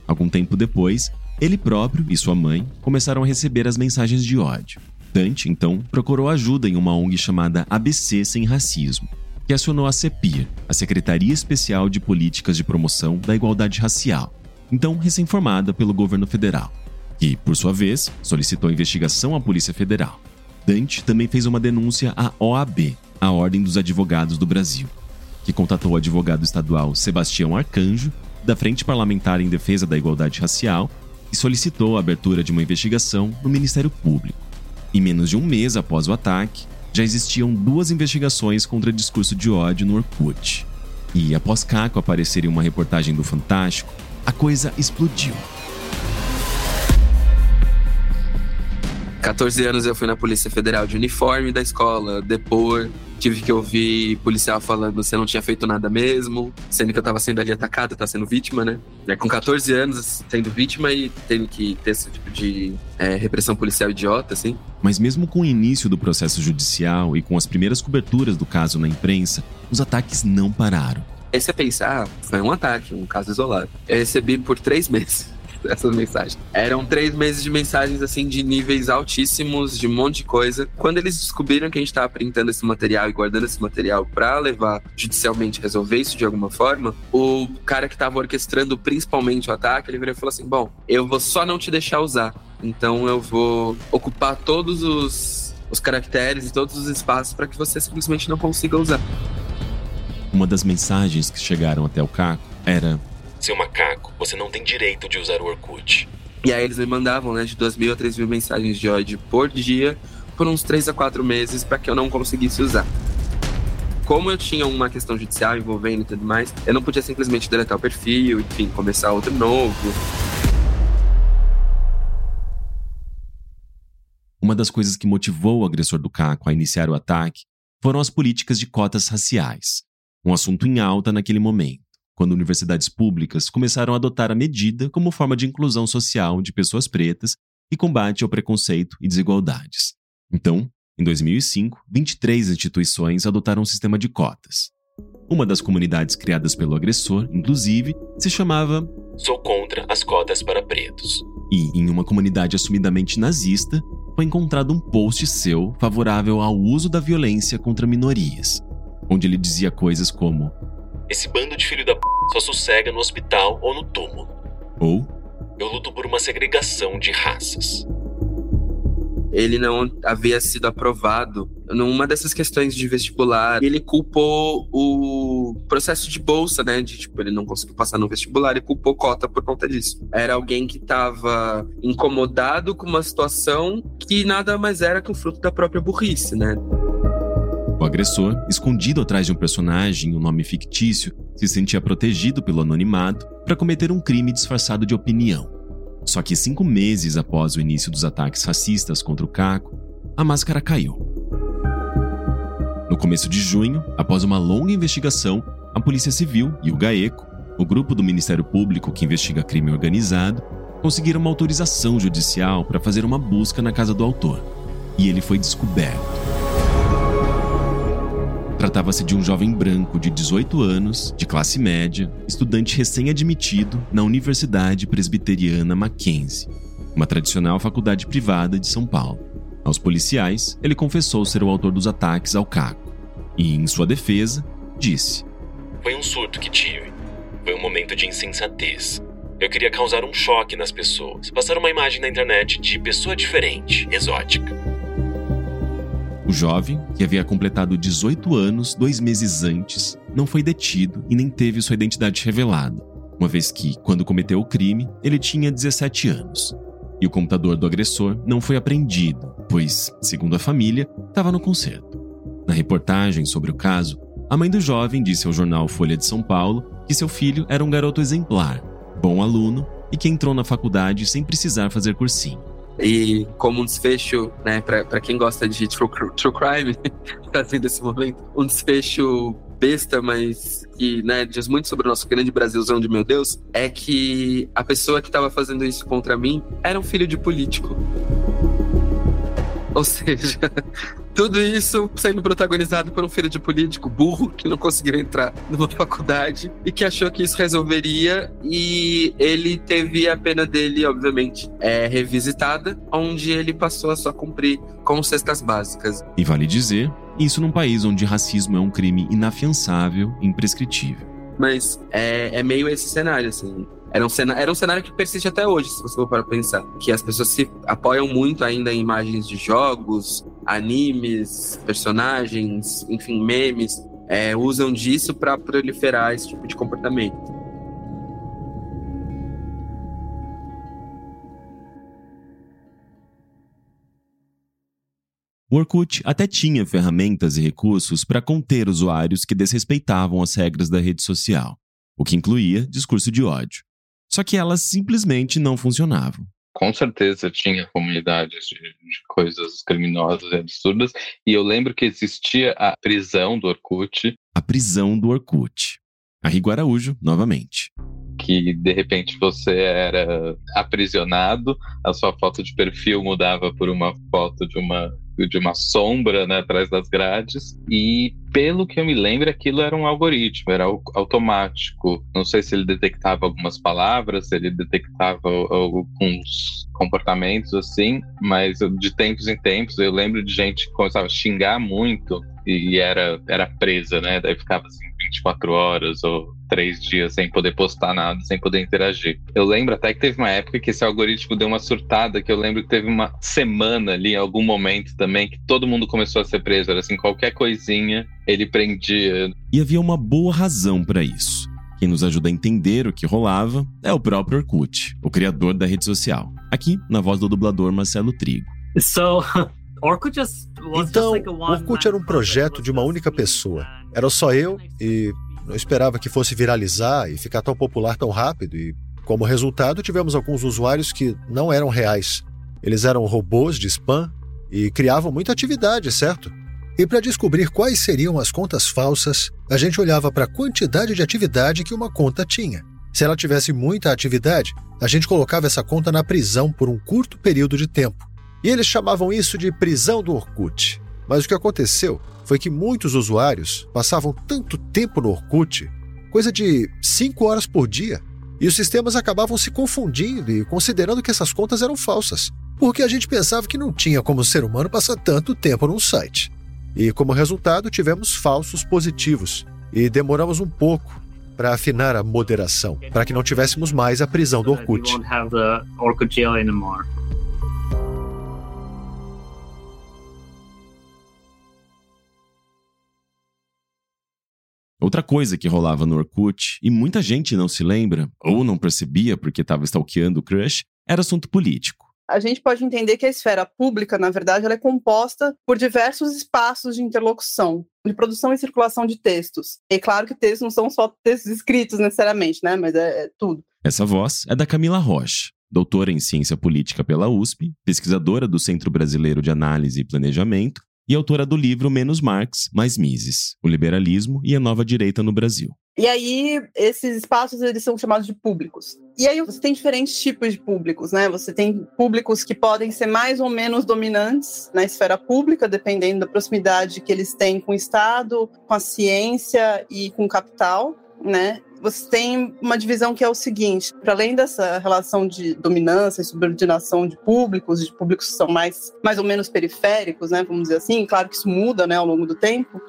Algum tempo depois, ele próprio e sua mãe começaram a receber as mensagens de ódio. Dante, então, procurou ajuda em uma ONG chamada ABC Sem Racismo, que acionou a CEPIR, a Secretaria Especial de Políticas de Promoção da Igualdade Racial, então recém-formada pelo governo federal que, por sua vez, solicitou investigação à Polícia Federal. Dante também fez uma denúncia à OAB, a Ordem dos Advogados do Brasil, que contatou o advogado estadual Sebastião Arcanjo, da Frente Parlamentar em Defesa da Igualdade Racial, e solicitou a abertura de uma investigação no Ministério Público. Em menos de um mês após o ataque, já existiam duas investigações contra discurso de ódio no Orkut. E após Caco aparecer em uma reportagem do Fantástico, a coisa explodiu. 14 anos eu fui na Polícia Federal de uniforme da escola, depor. Tive que ouvir policial falando você não tinha feito nada mesmo, sendo que eu tava sendo ali atacado, tá sendo vítima, né? É, com 14 anos, sendo vítima e tendo que ter esse tipo de é, repressão policial idiota, assim. Mas mesmo com o início do processo judicial e com as primeiras coberturas do caso na imprensa, os ataques não pararam. Aí você pensar, ah, foi um ataque, um caso isolado. Eu recebi por três meses essas mensagens. Eram três meses de mensagens, assim, de níveis altíssimos, de um monte de coisa. Quando eles descobriram que a gente estava printando esse material e guardando esse material para levar judicialmente resolver isso de alguma forma, o cara que estava orquestrando principalmente o ataque, ele virou e falou assim: Bom, eu vou só não te deixar usar. Então eu vou ocupar todos os os caracteres e todos os espaços para que você simplesmente não consiga usar. Uma das mensagens que chegaram até o Caco era: Seu macaco, você não tem direito de usar o Orkut. E aí eles me mandavam, né, de 2 mil a 3 mil mensagens de ódio por dia, por uns 3 a 4 meses, para que eu não conseguisse usar. Como eu tinha uma questão judicial envolvendo e tudo mais, eu não podia simplesmente deletar o perfil, enfim, começar outro novo. Uma das coisas que motivou o agressor do Caco a iniciar o ataque foram as políticas de cotas raciais, um assunto em alta naquele momento, quando universidades públicas começaram a adotar a medida como forma de inclusão social de pessoas pretas e combate ao preconceito e desigualdades. Então, em 2005, 23 instituições adotaram um sistema de cotas. Uma das comunidades criadas pelo agressor, inclusive, se chamava Sou contra as cotas para pretos. E, em uma comunidade assumidamente nazista, foi encontrado um post seu favorável ao uso da violência contra minorias, onde ele dizia coisas como: Esse bando de filho da p só sossega no hospital ou no túmulo. Ou Eu luto por uma segregação de raças. Ele não havia sido aprovado numa dessas questões de vestibular. Ele culpou o processo de bolsa, né? De tipo, ele não conseguiu passar no vestibular e culpou cota por conta disso. Era alguém que estava incomodado com uma situação que nada mais era que o fruto da própria burrice, né? O agressor, escondido atrás de um personagem um nome fictício, se sentia protegido pelo anonimato para cometer um crime disfarçado de opinião. Só que cinco meses após o início dos ataques racistas contra o Caco, a máscara caiu. No começo de junho, após uma longa investigação, a Polícia Civil e o GAECO, o grupo do Ministério Público que investiga crime organizado, conseguiram uma autorização judicial para fazer uma busca na casa do autor. E ele foi descoberto. Tratava-se de um jovem branco de 18 anos, de classe média, estudante recém-admitido na Universidade Presbiteriana Mackenzie, uma tradicional faculdade privada de São Paulo. Aos policiais, ele confessou ser o autor dos ataques ao Caco e, em sua defesa, disse: Foi um surto que tive. Foi um momento de insensatez. Eu queria causar um choque nas pessoas, passar uma imagem na internet de pessoa diferente, exótica. O jovem, que havia completado 18 anos dois meses antes, não foi detido e nem teve sua identidade revelada, uma vez que, quando cometeu o crime, ele tinha 17 anos. E o computador do agressor não foi apreendido, pois, segundo a família, estava no conserto. Na reportagem sobre o caso, a mãe do jovem disse ao jornal Folha de São Paulo que seu filho era um garoto exemplar, bom aluno e que entrou na faculdade sem precisar fazer cursinho. E como um desfecho, né, para quem gosta de true, true crime, trazendo esse momento, um desfecho besta, mas que né, diz muito sobre o nosso grande Brasilzão de meu Deus, é que a pessoa que estava fazendo isso contra mim era um filho de político. Ou seja, tudo isso sendo protagonizado por um filho de político burro que não conseguiu entrar numa faculdade e que achou que isso resolveria. E ele teve a pena dele, obviamente, é, revisitada, onde ele passou a só cumprir com cestas básicas. E vale dizer, isso num país onde racismo é um crime inafiançável e imprescritível. Mas é, é meio esse cenário, assim. Era um, cenário, era um cenário que persiste até hoje, se você for para pensar. Que as pessoas se apoiam muito ainda em imagens de jogos, animes, personagens, enfim, memes. É, usam disso para proliferar esse tipo de comportamento. O Orkut até tinha ferramentas e recursos para conter usuários que desrespeitavam as regras da rede social, o que incluía discurso de ódio. Só que elas simplesmente não funcionavam. Com certeza tinha comunidades de, de, coisas criminosas e absurdas. E eu lembro que existia a prisão do Orkut. A prisão do Orkut. A Rigo Araújo, novamente. Que de repente você era aprisionado, a sua foto de perfil mudava por uma foto de uma de uma sombra né, atrás das grades. E pelo que eu me lembro, aquilo era um algoritmo, era automático. Não sei se ele detectava algumas palavras, se ele detectava alguns comportamentos assim, mas de tempos em tempos eu lembro de gente que começava a xingar muito e era, era presa, né? Daí ficava assim 24 horas ou três dias sem poder postar nada, sem poder interagir. Eu lembro até que teve uma época que esse algoritmo deu uma surtada, que eu lembro que teve uma semana ali, em algum momento também, que todo mundo começou a ser preso. Era assim, qualquer coisinha ele prendia. E havia uma boa razão para isso. Quem nos ajuda a entender o que rolava é o próprio Orkut, o criador da rede social. Aqui, na voz do dublador Marcelo Trigo. So, então, Orkut era um projeto de uma única pessoa. Era só eu e não esperava que fosse viralizar e ficar tão popular tão rápido. E, como resultado, tivemos alguns usuários que não eram reais. Eles eram robôs de spam e criavam muita atividade, certo? E para descobrir quais seriam as contas falsas, a gente olhava para a quantidade de atividade que uma conta tinha. Se ela tivesse muita atividade, a gente colocava essa conta na prisão por um curto período de tempo. E eles chamavam isso de prisão do Orkut. Mas o que aconteceu foi que muitos usuários passavam tanto tempo no Orkut, coisa de 5 horas por dia, e os sistemas acabavam se confundindo e considerando que essas contas eram falsas, porque a gente pensava que não tinha como ser humano passar tanto tempo num site. E como resultado, tivemos falsos positivos e demoramos um pouco para afinar a moderação, para que não tivéssemos mais a prisão do Orkut. Outra coisa que rolava no Orkut, e muita gente não se lembra, ou não percebia porque estava stalkeando o crush, era assunto político. A gente pode entender que a esfera pública, na verdade, ela é composta por diversos espaços de interlocução, de produção e circulação de textos. E claro que textos não são só textos escritos necessariamente, né? Mas é, é tudo. Essa voz é da Camila Rocha, doutora em ciência política pela USP, pesquisadora do Centro Brasileiro de Análise e Planejamento e autora do livro Menos Marx, Mais Mises: O Liberalismo e a Nova Direita no Brasil. E aí, esses espaços eles são chamados de públicos. E aí você tem diferentes tipos de públicos, né? Você tem públicos que podem ser mais ou menos dominantes na esfera pública, dependendo da proximidade que eles têm com o Estado, com a ciência e com o capital, né? Você tem uma divisão que é o seguinte: para além dessa relação de dominância e subordinação de públicos, de públicos que são mais, mais ou menos periféricos, né, vamos dizer assim, claro que isso muda né, ao longo do tempo,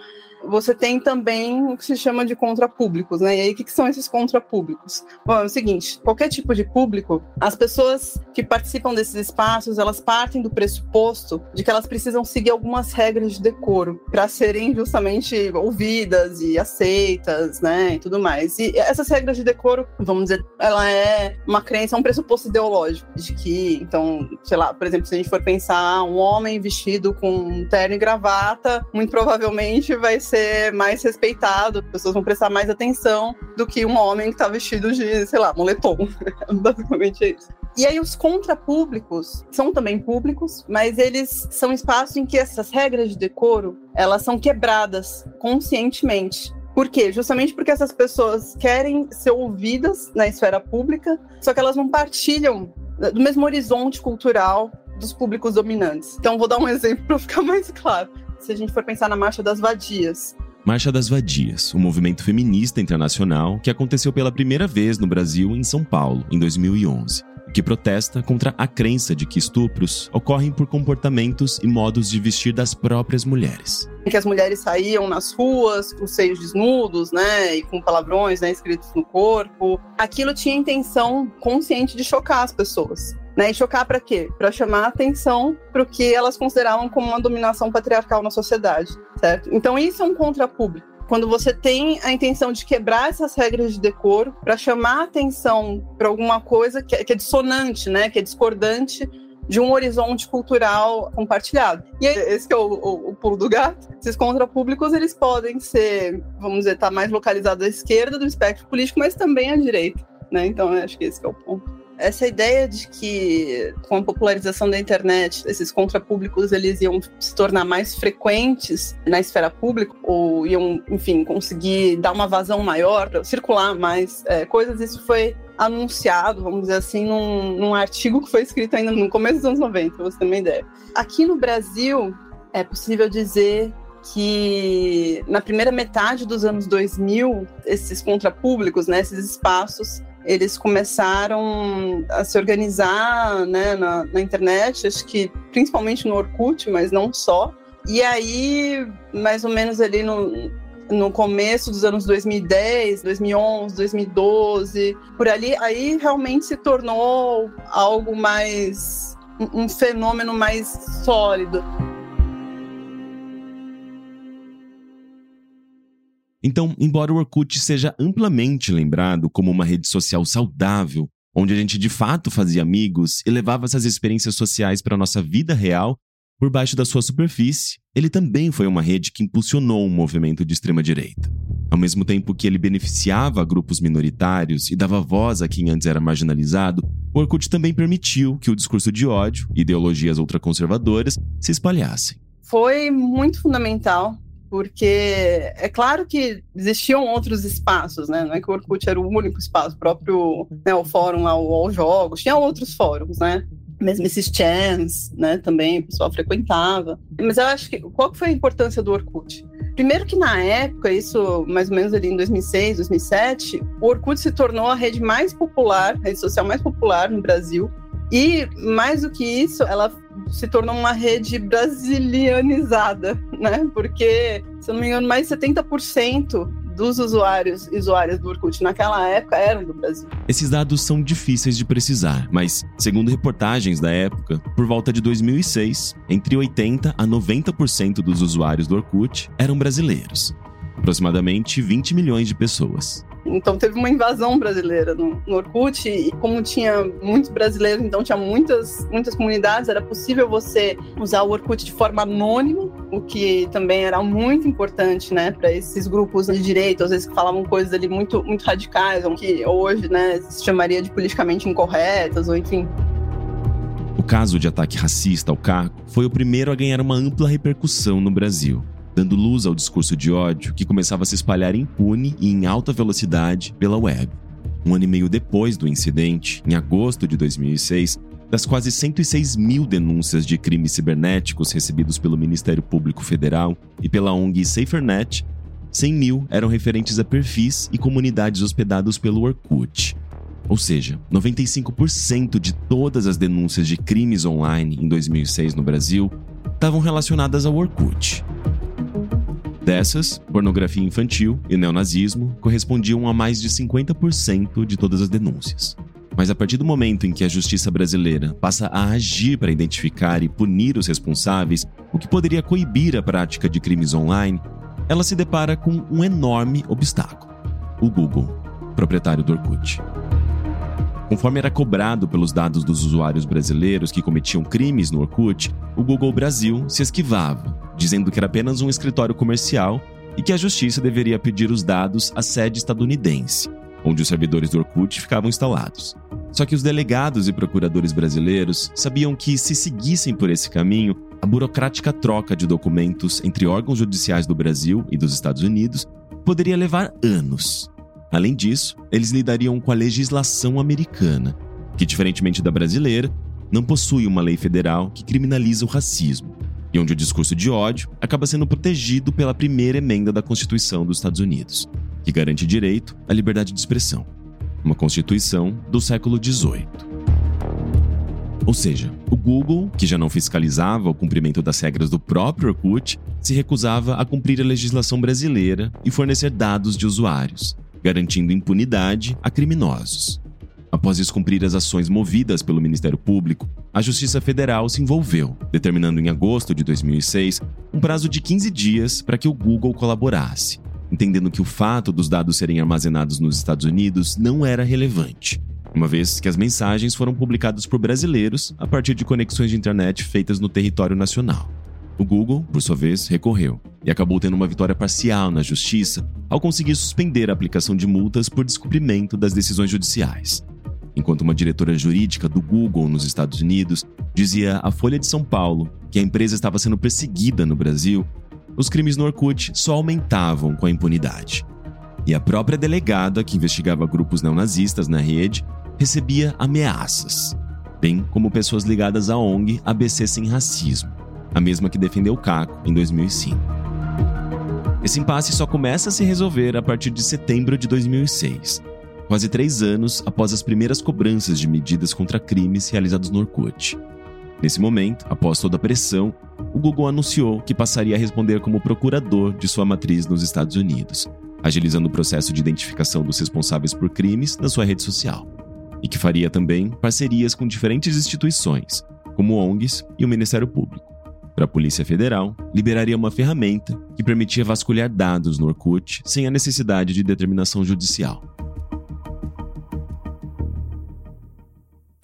você tem também o que se chama de contrapúblicos, né? E aí, o que, que são esses contrapúblicos? Bom, é o seguinte, qualquer tipo de público, as pessoas que participam desses espaços, elas partem do pressuposto de que elas precisam seguir algumas regras de decoro para serem justamente ouvidas e aceitas, né, e tudo mais. E essas regras de decoro, vamos dizer, ela é uma crença, é um pressuposto ideológico de que, então, sei lá, por exemplo, se a gente for pensar um homem vestido com terno e gravata, muito provavelmente vai ser ser mais respeitado, as pessoas vão prestar mais atenção do que um homem que tá vestido de, sei lá, moletom. Basicamente é isso. E aí os contrapúblicos são também públicos, mas eles são espaços em que essas regras de decoro, elas são quebradas conscientemente. Por quê? Justamente porque essas pessoas querem ser ouvidas na esfera pública, só que elas não partilham do mesmo horizonte cultural dos públicos dominantes. Então, vou dar um exemplo para ficar mais claro se a gente for pensar na Marcha das Vadias. Marcha das Vadias, um movimento feminista internacional que aconteceu pela primeira vez no Brasil em São Paulo, em 2011, que protesta contra a crença de que estupros ocorrem por comportamentos e modos de vestir das próprias mulheres. Que as mulheres saíam nas ruas com seios desnudos, né, e com palavrões né, escritos no corpo. Aquilo tinha intenção consciente de chocar as pessoas. Né, e chocar para quê? Para chamar atenção para o que elas consideravam como uma dominação patriarcal na sociedade, certo? Então isso é um contrapúblico. Quando você tem a intenção de quebrar essas regras de decoro para chamar atenção para alguma coisa que é, que é dissonante, né, que é discordante de um horizonte cultural compartilhado. E aí, esse é o, o, o, pulo do gato. Esses contrapúblicos, eles podem ser, vamos dizer, estar tá mais localizados à esquerda do espectro político, mas também à direita. Né? Então, acho que esse é o ponto essa ideia de que com a popularização da internet esses contrapúblicos eles iam se tornar mais frequentes na esfera pública ou iam, enfim, conseguir dar uma vazão maior, circular mais é, coisas, isso foi anunciado, vamos dizer assim, num, num artigo que foi escrito ainda no começo dos anos 90, para você ter uma ideia. Aqui no Brasil, é possível dizer que na primeira metade dos anos 2000, esses contrapúblicos, né, esses espaços eles começaram a se organizar né, na, na, internet, acho que principalmente no Orkut, mas não só. E aí, mais ou menos ali no no começo dos anos 2010, 2011, 2012, por ali, aí realmente se tornou algo mais um fenômeno mais sólido. Então, embora o Orkut seja amplamente lembrado como uma rede social saudável, onde a gente de fato fazia amigos e levava essas experiências sociais para a nossa vida real, por baixo da sua superfície, ele também foi uma rede que impulsionou um movimento de extrema-direita. Ao mesmo tempo que ele beneficiava grupos minoritários e dava voz a quem antes era marginalizado, o Orkut também permitiu que o discurso de ódio ideologias ultraconservadoras se espalhassem. Foi muito fundamental porque é claro que existiam outros espaços, né? Não é que o Orkut era o único espaço, o próprio né, o fórum lá, o Jogos, tinha outros fóruns, né? Mesmo esses chans, né? Também o pessoal frequentava. Mas eu acho que qual foi a importância do Orkut? Primeiro que na época, isso mais ou menos ali em 2006, 2007, o Orkut se tornou a rede mais popular, a rede social mais popular no Brasil. E mais do que isso, ela se tornou uma rede brasilianizada, né? Porque, se não me engano, mais de 70% dos usuários e usuárias do Orkut naquela época eram do Brasil. Esses dados são difíceis de precisar, mas, segundo reportagens da época, por volta de 2006, entre 80% a 90% dos usuários do Orkut eram brasileiros. Aproximadamente 20 milhões de pessoas. Então teve uma invasão brasileira no, no Orkut e como tinha muitos brasileiros, então tinha muitas, muitas comunidades, era possível você usar o Orkut de forma anônima, o que também era muito importante, né, para esses grupos de direita, às vezes que falavam coisas ali muito, muito radicais, que hoje, né, se chamaria de politicamente incorretas, ou enfim. O caso de ataque racista ao Caco foi o primeiro a ganhar uma ampla repercussão no Brasil dando luz ao discurso de ódio que começava a se espalhar impune e em alta velocidade pela web. Um ano e meio depois do incidente, em agosto de 2006, das quase 106 mil denúncias de crimes cibernéticos recebidos pelo Ministério Público Federal e pela ONG SaferNet, 100 mil eram referentes a perfis e comunidades hospedados pelo Orkut. Ou seja, 95% de todas as denúncias de crimes online em 2006 no Brasil estavam relacionadas ao Orkut. Dessas, pornografia infantil e neonazismo correspondiam a mais de 50% de todas as denúncias. Mas a partir do momento em que a justiça brasileira passa a agir para identificar e punir os responsáveis, o que poderia coibir a prática de crimes online, ela se depara com um enorme obstáculo: o Google, proprietário do Orkut. Conforme era cobrado pelos dados dos usuários brasileiros que cometiam crimes no Orkut, o Google Brasil se esquivava, dizendo que era apenas um escritório comercial e que a justiça deveria pedir os dados à sede estadunidense, onde os servidores do Orkut ficavam instalados. Só que os delegados e procuradores brasileiros sabiam que, se seguissem por esse caminho, a burocrática troca de documentos entre órgãos judiciais do Brasil e dos Estados Unidos poderia levar anos Além disso, eles lidariam com a legislação americana, que, diferentemente da brasileira, não possui uma lei federal que criminaliza o racismo, e onde o discurso de ódio acaba sendo protegido pela primeira emenda da Constituição dos Estados Unidos, que garante direito à liberdade de expressão, uma Constituição do século XVIII. Ou seja, o Google, que já não fiscalizava o cumprimento das regras do próprio Orkut, se recusava a cumprir a legislação brasileira e fornecer dados de usuários, garantindo impunidade a criminosos. Após descumprir as ações movidas pelo Ministério Público, a Justiça Federal se envolveu, determinando em agosto de 2006 um prazo de 15 dias para que o Google colaborasse, entendendo que o fato dos dados serem armazenados nos Estados Unidos não era relevante, uma vez que as mensagens foram publicadas por brasileiros a partir de conexões de internet feitas no território nacional. O Google, por sua vez, recorreu e acabou tendo uma vitória parcial na justiça ao conseguir suspender a aplicação de multas por descumprimento das decisões judiciais. Enquanto uma diretora jurídica do Google nos Estados Unidos dizia à Folha de São Paulo que a empresa estava sendo perseguida no Brasil, os crimes no Orkut só aumentavam com a impunidade. E a própria delegada que investigava grupos neonazistas na rede recebia ameaças, bem como pessoas ligadas à ONG ABC Sem Racismo a mesma que defendeu Caco em 2005. Esse impasse só começa a se resolver a partir de setembro de 2006, quase três anos após as primeiras cobranças de medidas contra crimes realizados no Orkut. Nesse momento, após toda a pressão, o Google anunciou que passaria a responder como procurador de sua matriz nos Estados Unidos, agilizando o processo de identificação dos responsáveis por crimes na sua rede social. E que faria também parcerias com diferentes instituições, como ONGs e o Ministério Público. Para a Polícia Federal, liberaria uma ferramenta que permitia vasculhar dados no Orkut sem a necessidade de determinação judicial.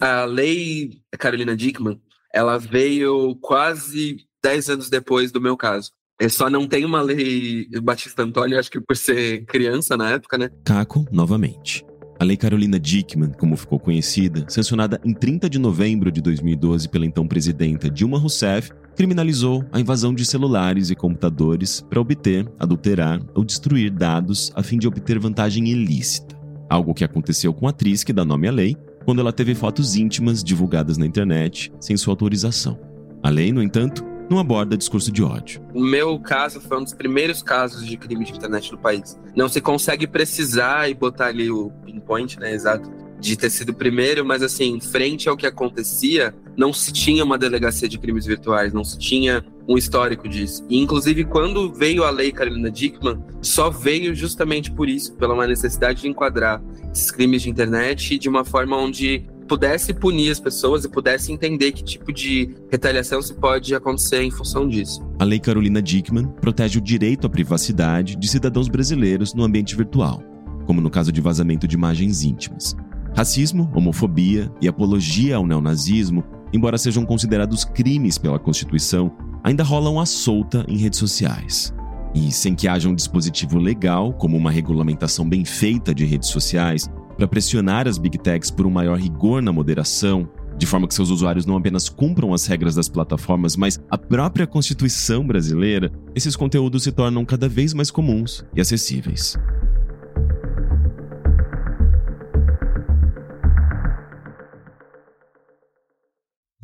A lei Carolina Dickman ela veio quase 10 anos depois do meu caso. Eu só não tem uma lei Batista Antônio, acho que por ser criança na época, né? Caco, novamente. A Lei Carolina Dickman, como ficou conhecida, sancionada em 30 de novembro de 2012 pela então presidenta Dilma Rousseff, criminalizou a invasão de celulares e computadores para obter, adulterar ou destruir dados a fim de obter vantagem ilícita. Algo que aconteceu com a atriz que dá nome à lei, quando ela teve fotos íntimas divulgadas na internet sem sua autorização. A lei, no entanto, não aborda discurso de ódio. O meu caso foi um dos primeiros casos de crime de internet no país. Não se consegue precisar e botar ali o pinpoint, né, exato, de ter sido o primeiro, mas assim, frente ao que acontecia, não se tinha uma delegacia de crimes virtuais, não se tinha um histórico disso. E, inclusive, quando veio a lei Carolina Dickman, só veio justamente por isso, pela uma necessidade de enquadrar esses crimes de internet de uma forma onde pudesse punir as pessoas e pudesse entender que tipo de retaliação se pode acontecer em função disso. A Lei Carolina Dickman protege o direito à privacidade de cidadãos brasileiros no ambiente virtual, como no caso de vazamento de imagens íntimas. Racismo, homofobia e apologia ao neonazismo, embora sejam considerados crimes pela Constituição, ainda rolam à solta em redes sociais. E sem que haja um dispositivo legal, como uma regulamentação bem feita de redes sociais, para pressionar as big techs por um maior rigor na moderação, de forma que seus usuários não apenas cumpram as regras das plataformas, mas a própria Constituição brasileira, esses conteúdos se tornam cada vez mais comuns e acessíveis.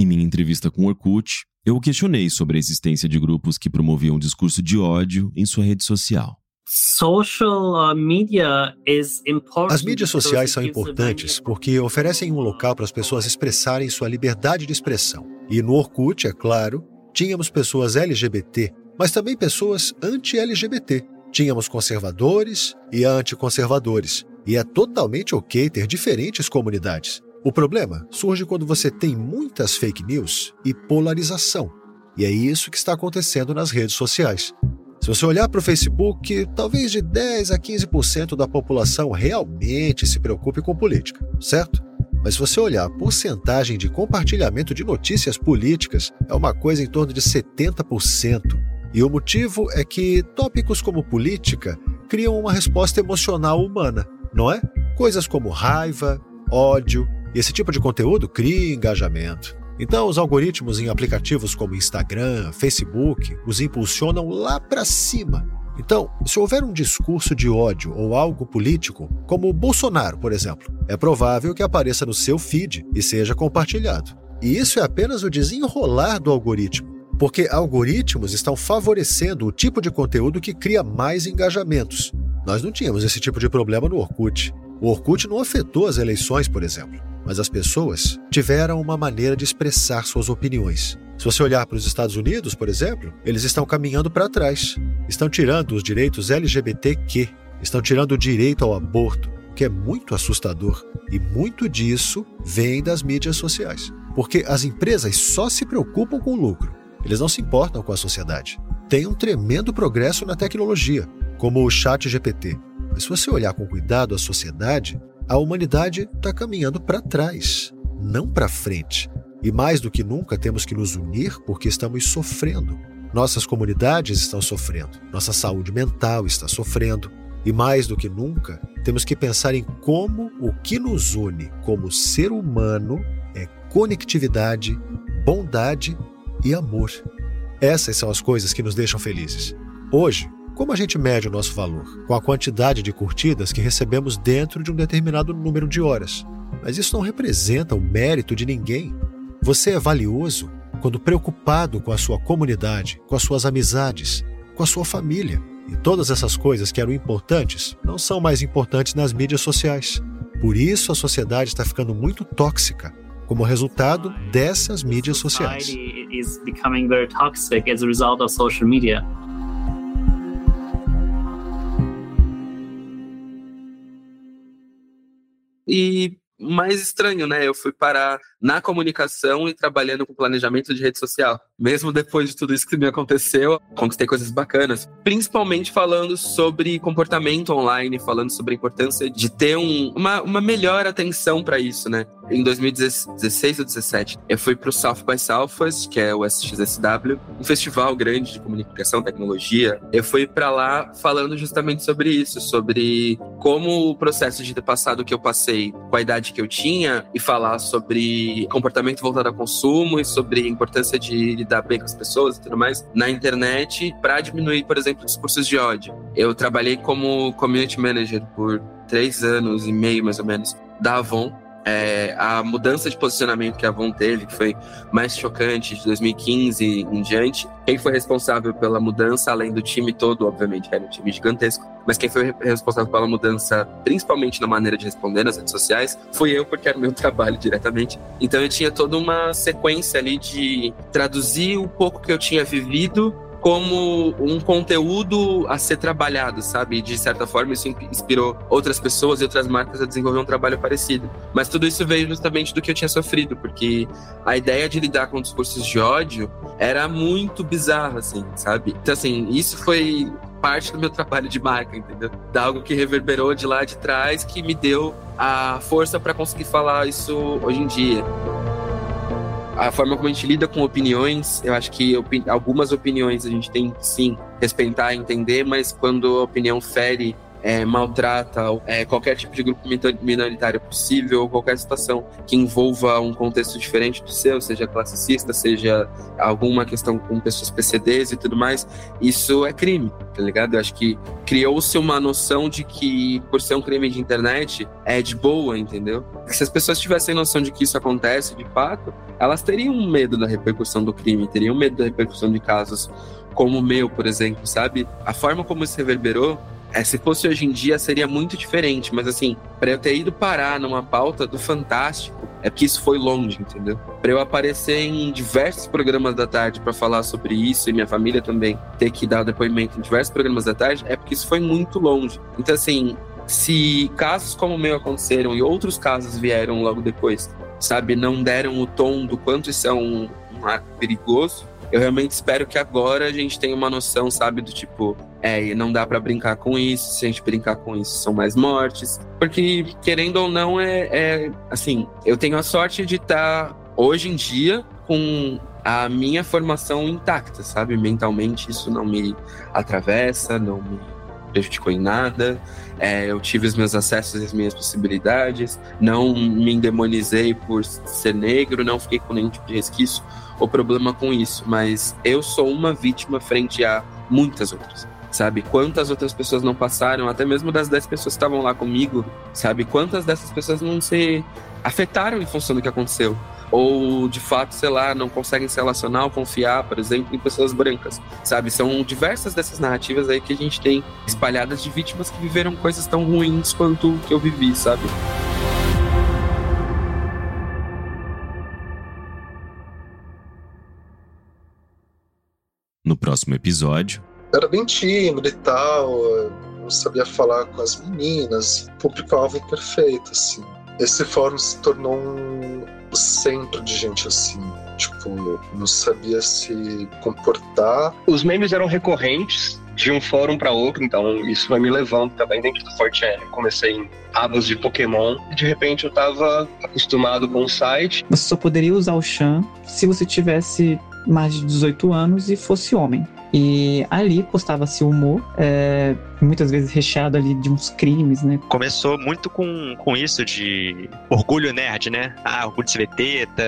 Em minha entrevista com o Orkut, eu o questionei sobre a existência de grupos que promoviam um discurso de ódio em sua rede social. As mídias sociais são importantes porque oferecem um local para as pessoas expressarem sua liberdade de expressão. E no Orkut, é claro, tínhamos pessoas LGBT, mas também pessoas anti-LGBT. Tínhamos conservadores e anticonservadores. E é totalmente ok ter diferentes comunidades. O problema surge quando você tem muitas fake news e polarização. E é isso que está acontecendo nas redes sociais. Se você olhar para o Facebook, talvez de 10 a 15% da população realmente se preocupe com política, certo? Mas se você olhar a porcentagem de compartilhamento de notícias políticas, é uma coisa em torno de 70%. E o motivo é que tópicos como política criam uma resposta emocional humana, não é? Coisas como raiva, ódio, esse tipo de conteúdo cria engajamento. Então, os algoritmos em aplicativos como Instagram, Facebook os impulsionam lá para cima. Então, se houver um discurso de ódio ou algo político, como o Bolsonaro, por exemplo, é provável que apareça no seu feed e seja compartilhado. E isso é apenas o desenrolar do algoritmo, porque algoritmos estão favorecendo o tipo de conteúdo que cria mais engajamentos. Nós não tínhamos esse tipo de problema no Orkut. O Orkut não afetou as eleições, por exemplo mas as pessoas tiveram uma maneira de expressar suas opiniões. Se você olhar para os Estados Unidos, por exemplo, eles estão caminhando para trás. Estão tirando os direitos LGBTQ, estão tirando o direito ao aborto, o que é muito assustador. E muito disso vem das mídias sociais. Porque as empresas só se preocupam com o lucro, eles não se importam com a sociedade. Tem um tremendo progresso na tecnologia, como o Chat GPT. Mas se você olhar com cuidado a sociedade, a humanidade está caminhando para trás, não para frente. E mais do que nunca temos que nos unir porque estamos sofrendo. Nossas comunidades estão sofrendo, nossa saúde mental está sofrendo. E mais do que nunca, temos que pensar em como o que nos une como ser humano é conectividade, bondade e amor. Essas são as coisas que nos deixam felizes. Hoje, como a gente mede o nosso valor? Com a quantidade de curtidas que recebemos dentro de um determinado número de horas. Mas isso não representa o mérito de ninguém. Você é valioso quando preocupado com a sua comunidade, com as suas amizades, com a sua família. E todas essas coisas que eram importantes não são mais importantes nas mídias sociais. Por isso a sociedade está ficando muito tóxica. como resultado dessas mídias sociais. E mais estranho, né? Eu fui parar na comunicação e trabalhando com planejamento de rede social. Mesmo depois de tudo isso que me aconteceu, conquistei coisas bacanas. Principalmente falando sobre comportamento online, falando sobre a importância de ter um, uma, uma melhor atenção para isso, né? Em 2016 ou 2017, eu fui para o South by Southwest, que é o SXSW, um festival grande de comunicação, tecnologia. Eu fui para lá falando justamente sobre isso, sobre como o processo de ter passado que eu passei com a idade que eu tinha e falar sobre comportamento voltado ao consumo e sobre a importância de lidar bem com as pessoas e tudo mais na internet para diminuir, por exemplo, discursos de ódio. Eu trabalhei como community manager por três anos e meio, mais ou menos, da Avon, é, a mudança de posicionamento que a Avon teve, que foi mais chocante de 2015 em diante. Quem foi responsável pela mudança, além do time todo, obviamente, era um time gigantesco, mas quem foi responsável pela mudança, principalmente na maneira de responder nas redes sociais, fui eu, porque era meu trabalho diretamente. Então eu tinha toda uma sequência ali de traduzir o pouco que eu tinha vivido como um conteúdo a ser trabalhado, sabe? De certa forma, isso inspirou outras pessoas e outras marcas a desenvolver um trabalho parecido. Mas tudo isso veio justamente do que eu tinha sofrido, porque a ideia de lidar com discursos de ódio era muito bizarra, assim, sabe? Então, assim, isso foi parte do meu trabalho de marca, entendeu? Da algo que reverberou de lá de trás, que me deu a força para conseguir falar isso hoje em dia a forma como a gente lida com opiniões, eu acho que algumas opiniões a gente tem sim respeitar, entender, mas quando a opinião fere é, maltrata é, qualquer tipo de grupo minoritário possível, qualquer situação que envolva um contexto diferente do seu, seja classicista, seja alguma questão com pessoas PCDs e tudo mais, isso é crime, tá ligado? Eu acho que criou-se uma noção de que, por ser um crime de internet, é de boa, entendeu? Se as pessoas tivessem noção de que isso acontece de fato, elas teriam medo da repercussão do crime, teriam medo da repercussão de casos como o meu, por exemplo, sabe? A forma como isso reverberou é, se fosse hoje em dia, seria muito diferente. Mas assim, para eu ter ido parar numa pauta do Fantástico, é porque isso foi longe, entendeu? Para eu aparecer em diversos programas da tarde para falar sobre isso e minha família também ter que dar depoimento em diversos programas da tarde, é porque isso foi muito longe. Então, assim, se casos como o meu aconteceram e outros casos vieram logo depois, sabe, não deram o tom do quanto isso é um, um perigoso, eu realmente espero que agora a gente tenha uma noção, sabe, do tipo, é, não dá para brincar com isso, se a gente brincar com isso, são mais mortes. Porque, querendo ou não, é, é assim, eu tenho a sorte de estar tá, hoje em dia com a minha formação intacta, sabe? Mentalmente isso não me atravessa, não me prejudicou em nada. É, eu tive os meus acessos e as minhas possibilidades, não me endemonizei por ser negro, não fiquei com nenhum tipo de resquício ou problema com isso, mas eu sou uma vítima frente a muitas outras. Sabe, quantas outras pessoas não passaram, até mesmo das 10 pessoas que estavam lá comigo, sabe, quantas dessas pessoas não se afetaram em função do que aconteceu ou de fato, sei lá, não conseguem se relacionar ou confiar, por exemplo, em pessoas brancas, sabe? São diversas dessas narrativas aí que a gente tem espalhadas de vítimas que viveram coisas tão ruins quanto o que eu vivi, sabe? No próximo episódio. Era bem tímido e tal, não sabia falar com as meninas, público-alvo perfeito, assim. Esse fórum se tornou um centro de gente assim. Tipo, não sabia se comportar. Os memes eram recorrentes de um fórum para outro, então isso vai me levando também dentro do Fortran. Comecei em abas de Pokémon, e de repente eu estava acostumado com o site. Você só poderia usar o Chan se você tivesse mais de 18 anos e fosse homem. E ali postava-se humor, é, muitas vezes recheado ali de uns crimes, né? Começou muito com, com isso de orgulho nerd, né? Ah, orgulho de ser teta,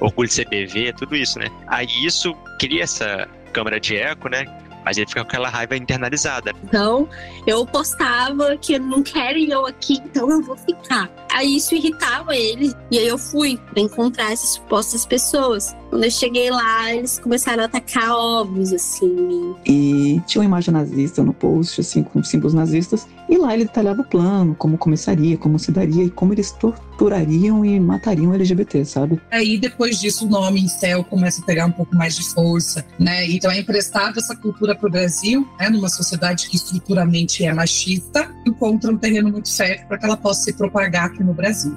orgulho de ser BV, tudo isso, né? Aí isso cria essa câmara de eco, né? Mas ele fica com aquela raiva internalizada. Então, eu postava que não querem eu aqui, então eu vou ficar. Aí isso irritava ele. E aí eu fui para encontrar essas supostas pessoas. Quando eu cheguei lá, eles começaram a atacar óbvios, assim. E tinha uma imagem nazista no post, assim, com símbolos nazistas. E lá ele detalhava o plano, como começaria, como se daria e como eles torturariam e matariam LGBT, sabe? Aí depois disso o nome em céu começa a pegar um pouco mais de força, né? Então é emprestado essa cultura para o Brasil, né? Numa sociedade que estruturalmente é machista, encontra um terreno muito certo para que ela possa se propagar aqui no Brasil.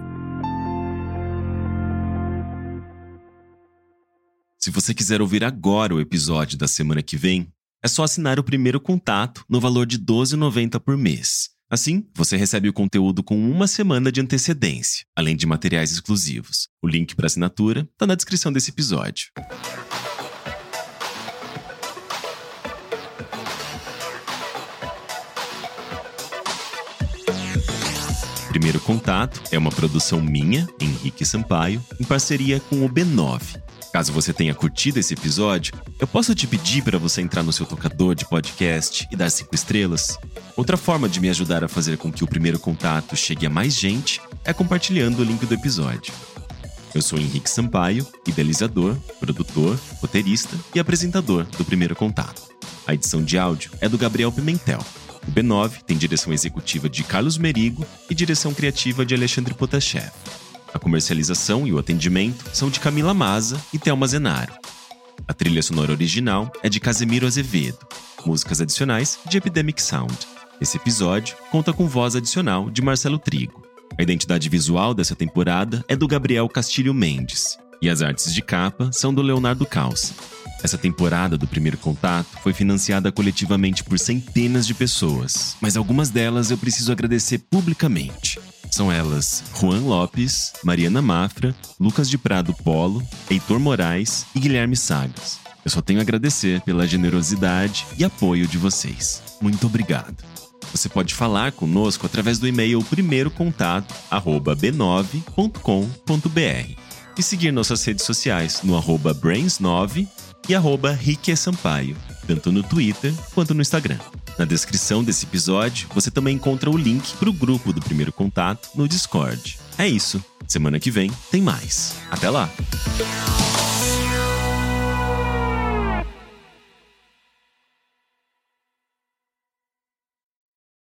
Se você quiser ouvir agora o episódio da semana que vem, é só assinar o primeiro contato no valor de R$ 12,90 por mês. Assim, você recebe o conteúdo com uma semana de antecedência, além de materiais exclusivos. O link para assinatura está na descrição desse episódio. Primeiro Contato é uma produção minha, Henrique Sampaio, em parceria com o B9, Caso você tenha curtido esse episódio, eu posso te pedir para você entrar no seu tocador de podcast e dar cinco estrelas? Outra forma de me ajudar a fazer com que o primeiro contato chegue a mais gente é compartilhando o link do episódio. Eu sou Henrique Sampaio, idealizador, produtor, roteirista e apresentador do Primeiro Contato. A edição de áudio é do Gabriel Pimentel. O B9 tem direção executiva de Carlos Merigo e direção criativa de Alexandre Potashev. A comercialização e o atendimento são de Camila Maza e Thelma Zenaro. A trilha sonora original é de Casemiro Azevedo. Músicas adicionais de Epidemic Sound. Esse episódio conta com voz adicional de Marcelo Trigo. A identidade visual dessa temporada é do Gabriel Castilho Mendes. E as artes de capa são do Leonardo Calça. Essa temporada do Primeiro Contato foi financiada coletivamente por centenas de pessoas, mas algumas delas eu preciso agradecer publicamente. São elas Juan Lopes, Mariana Mafra, Lucas de Prado Polo, Heitor Moraes e Guilherme Sagas. Eu só tenho a agradecer pela generosidade e apoio de vocês. Muito obrigado. Você pode falar conosco através do e-mail primeirocontato@b9.com.br e seguir nossas redes sociais no arroba brains9 e arroba Sampaio, tanto no Twitter quanto no Instagram. Na descrição desse episódio, você também encontra o link para o grupo do Primeiro Contato no Discord. É isso. Semana que vem tem mais. Até lá!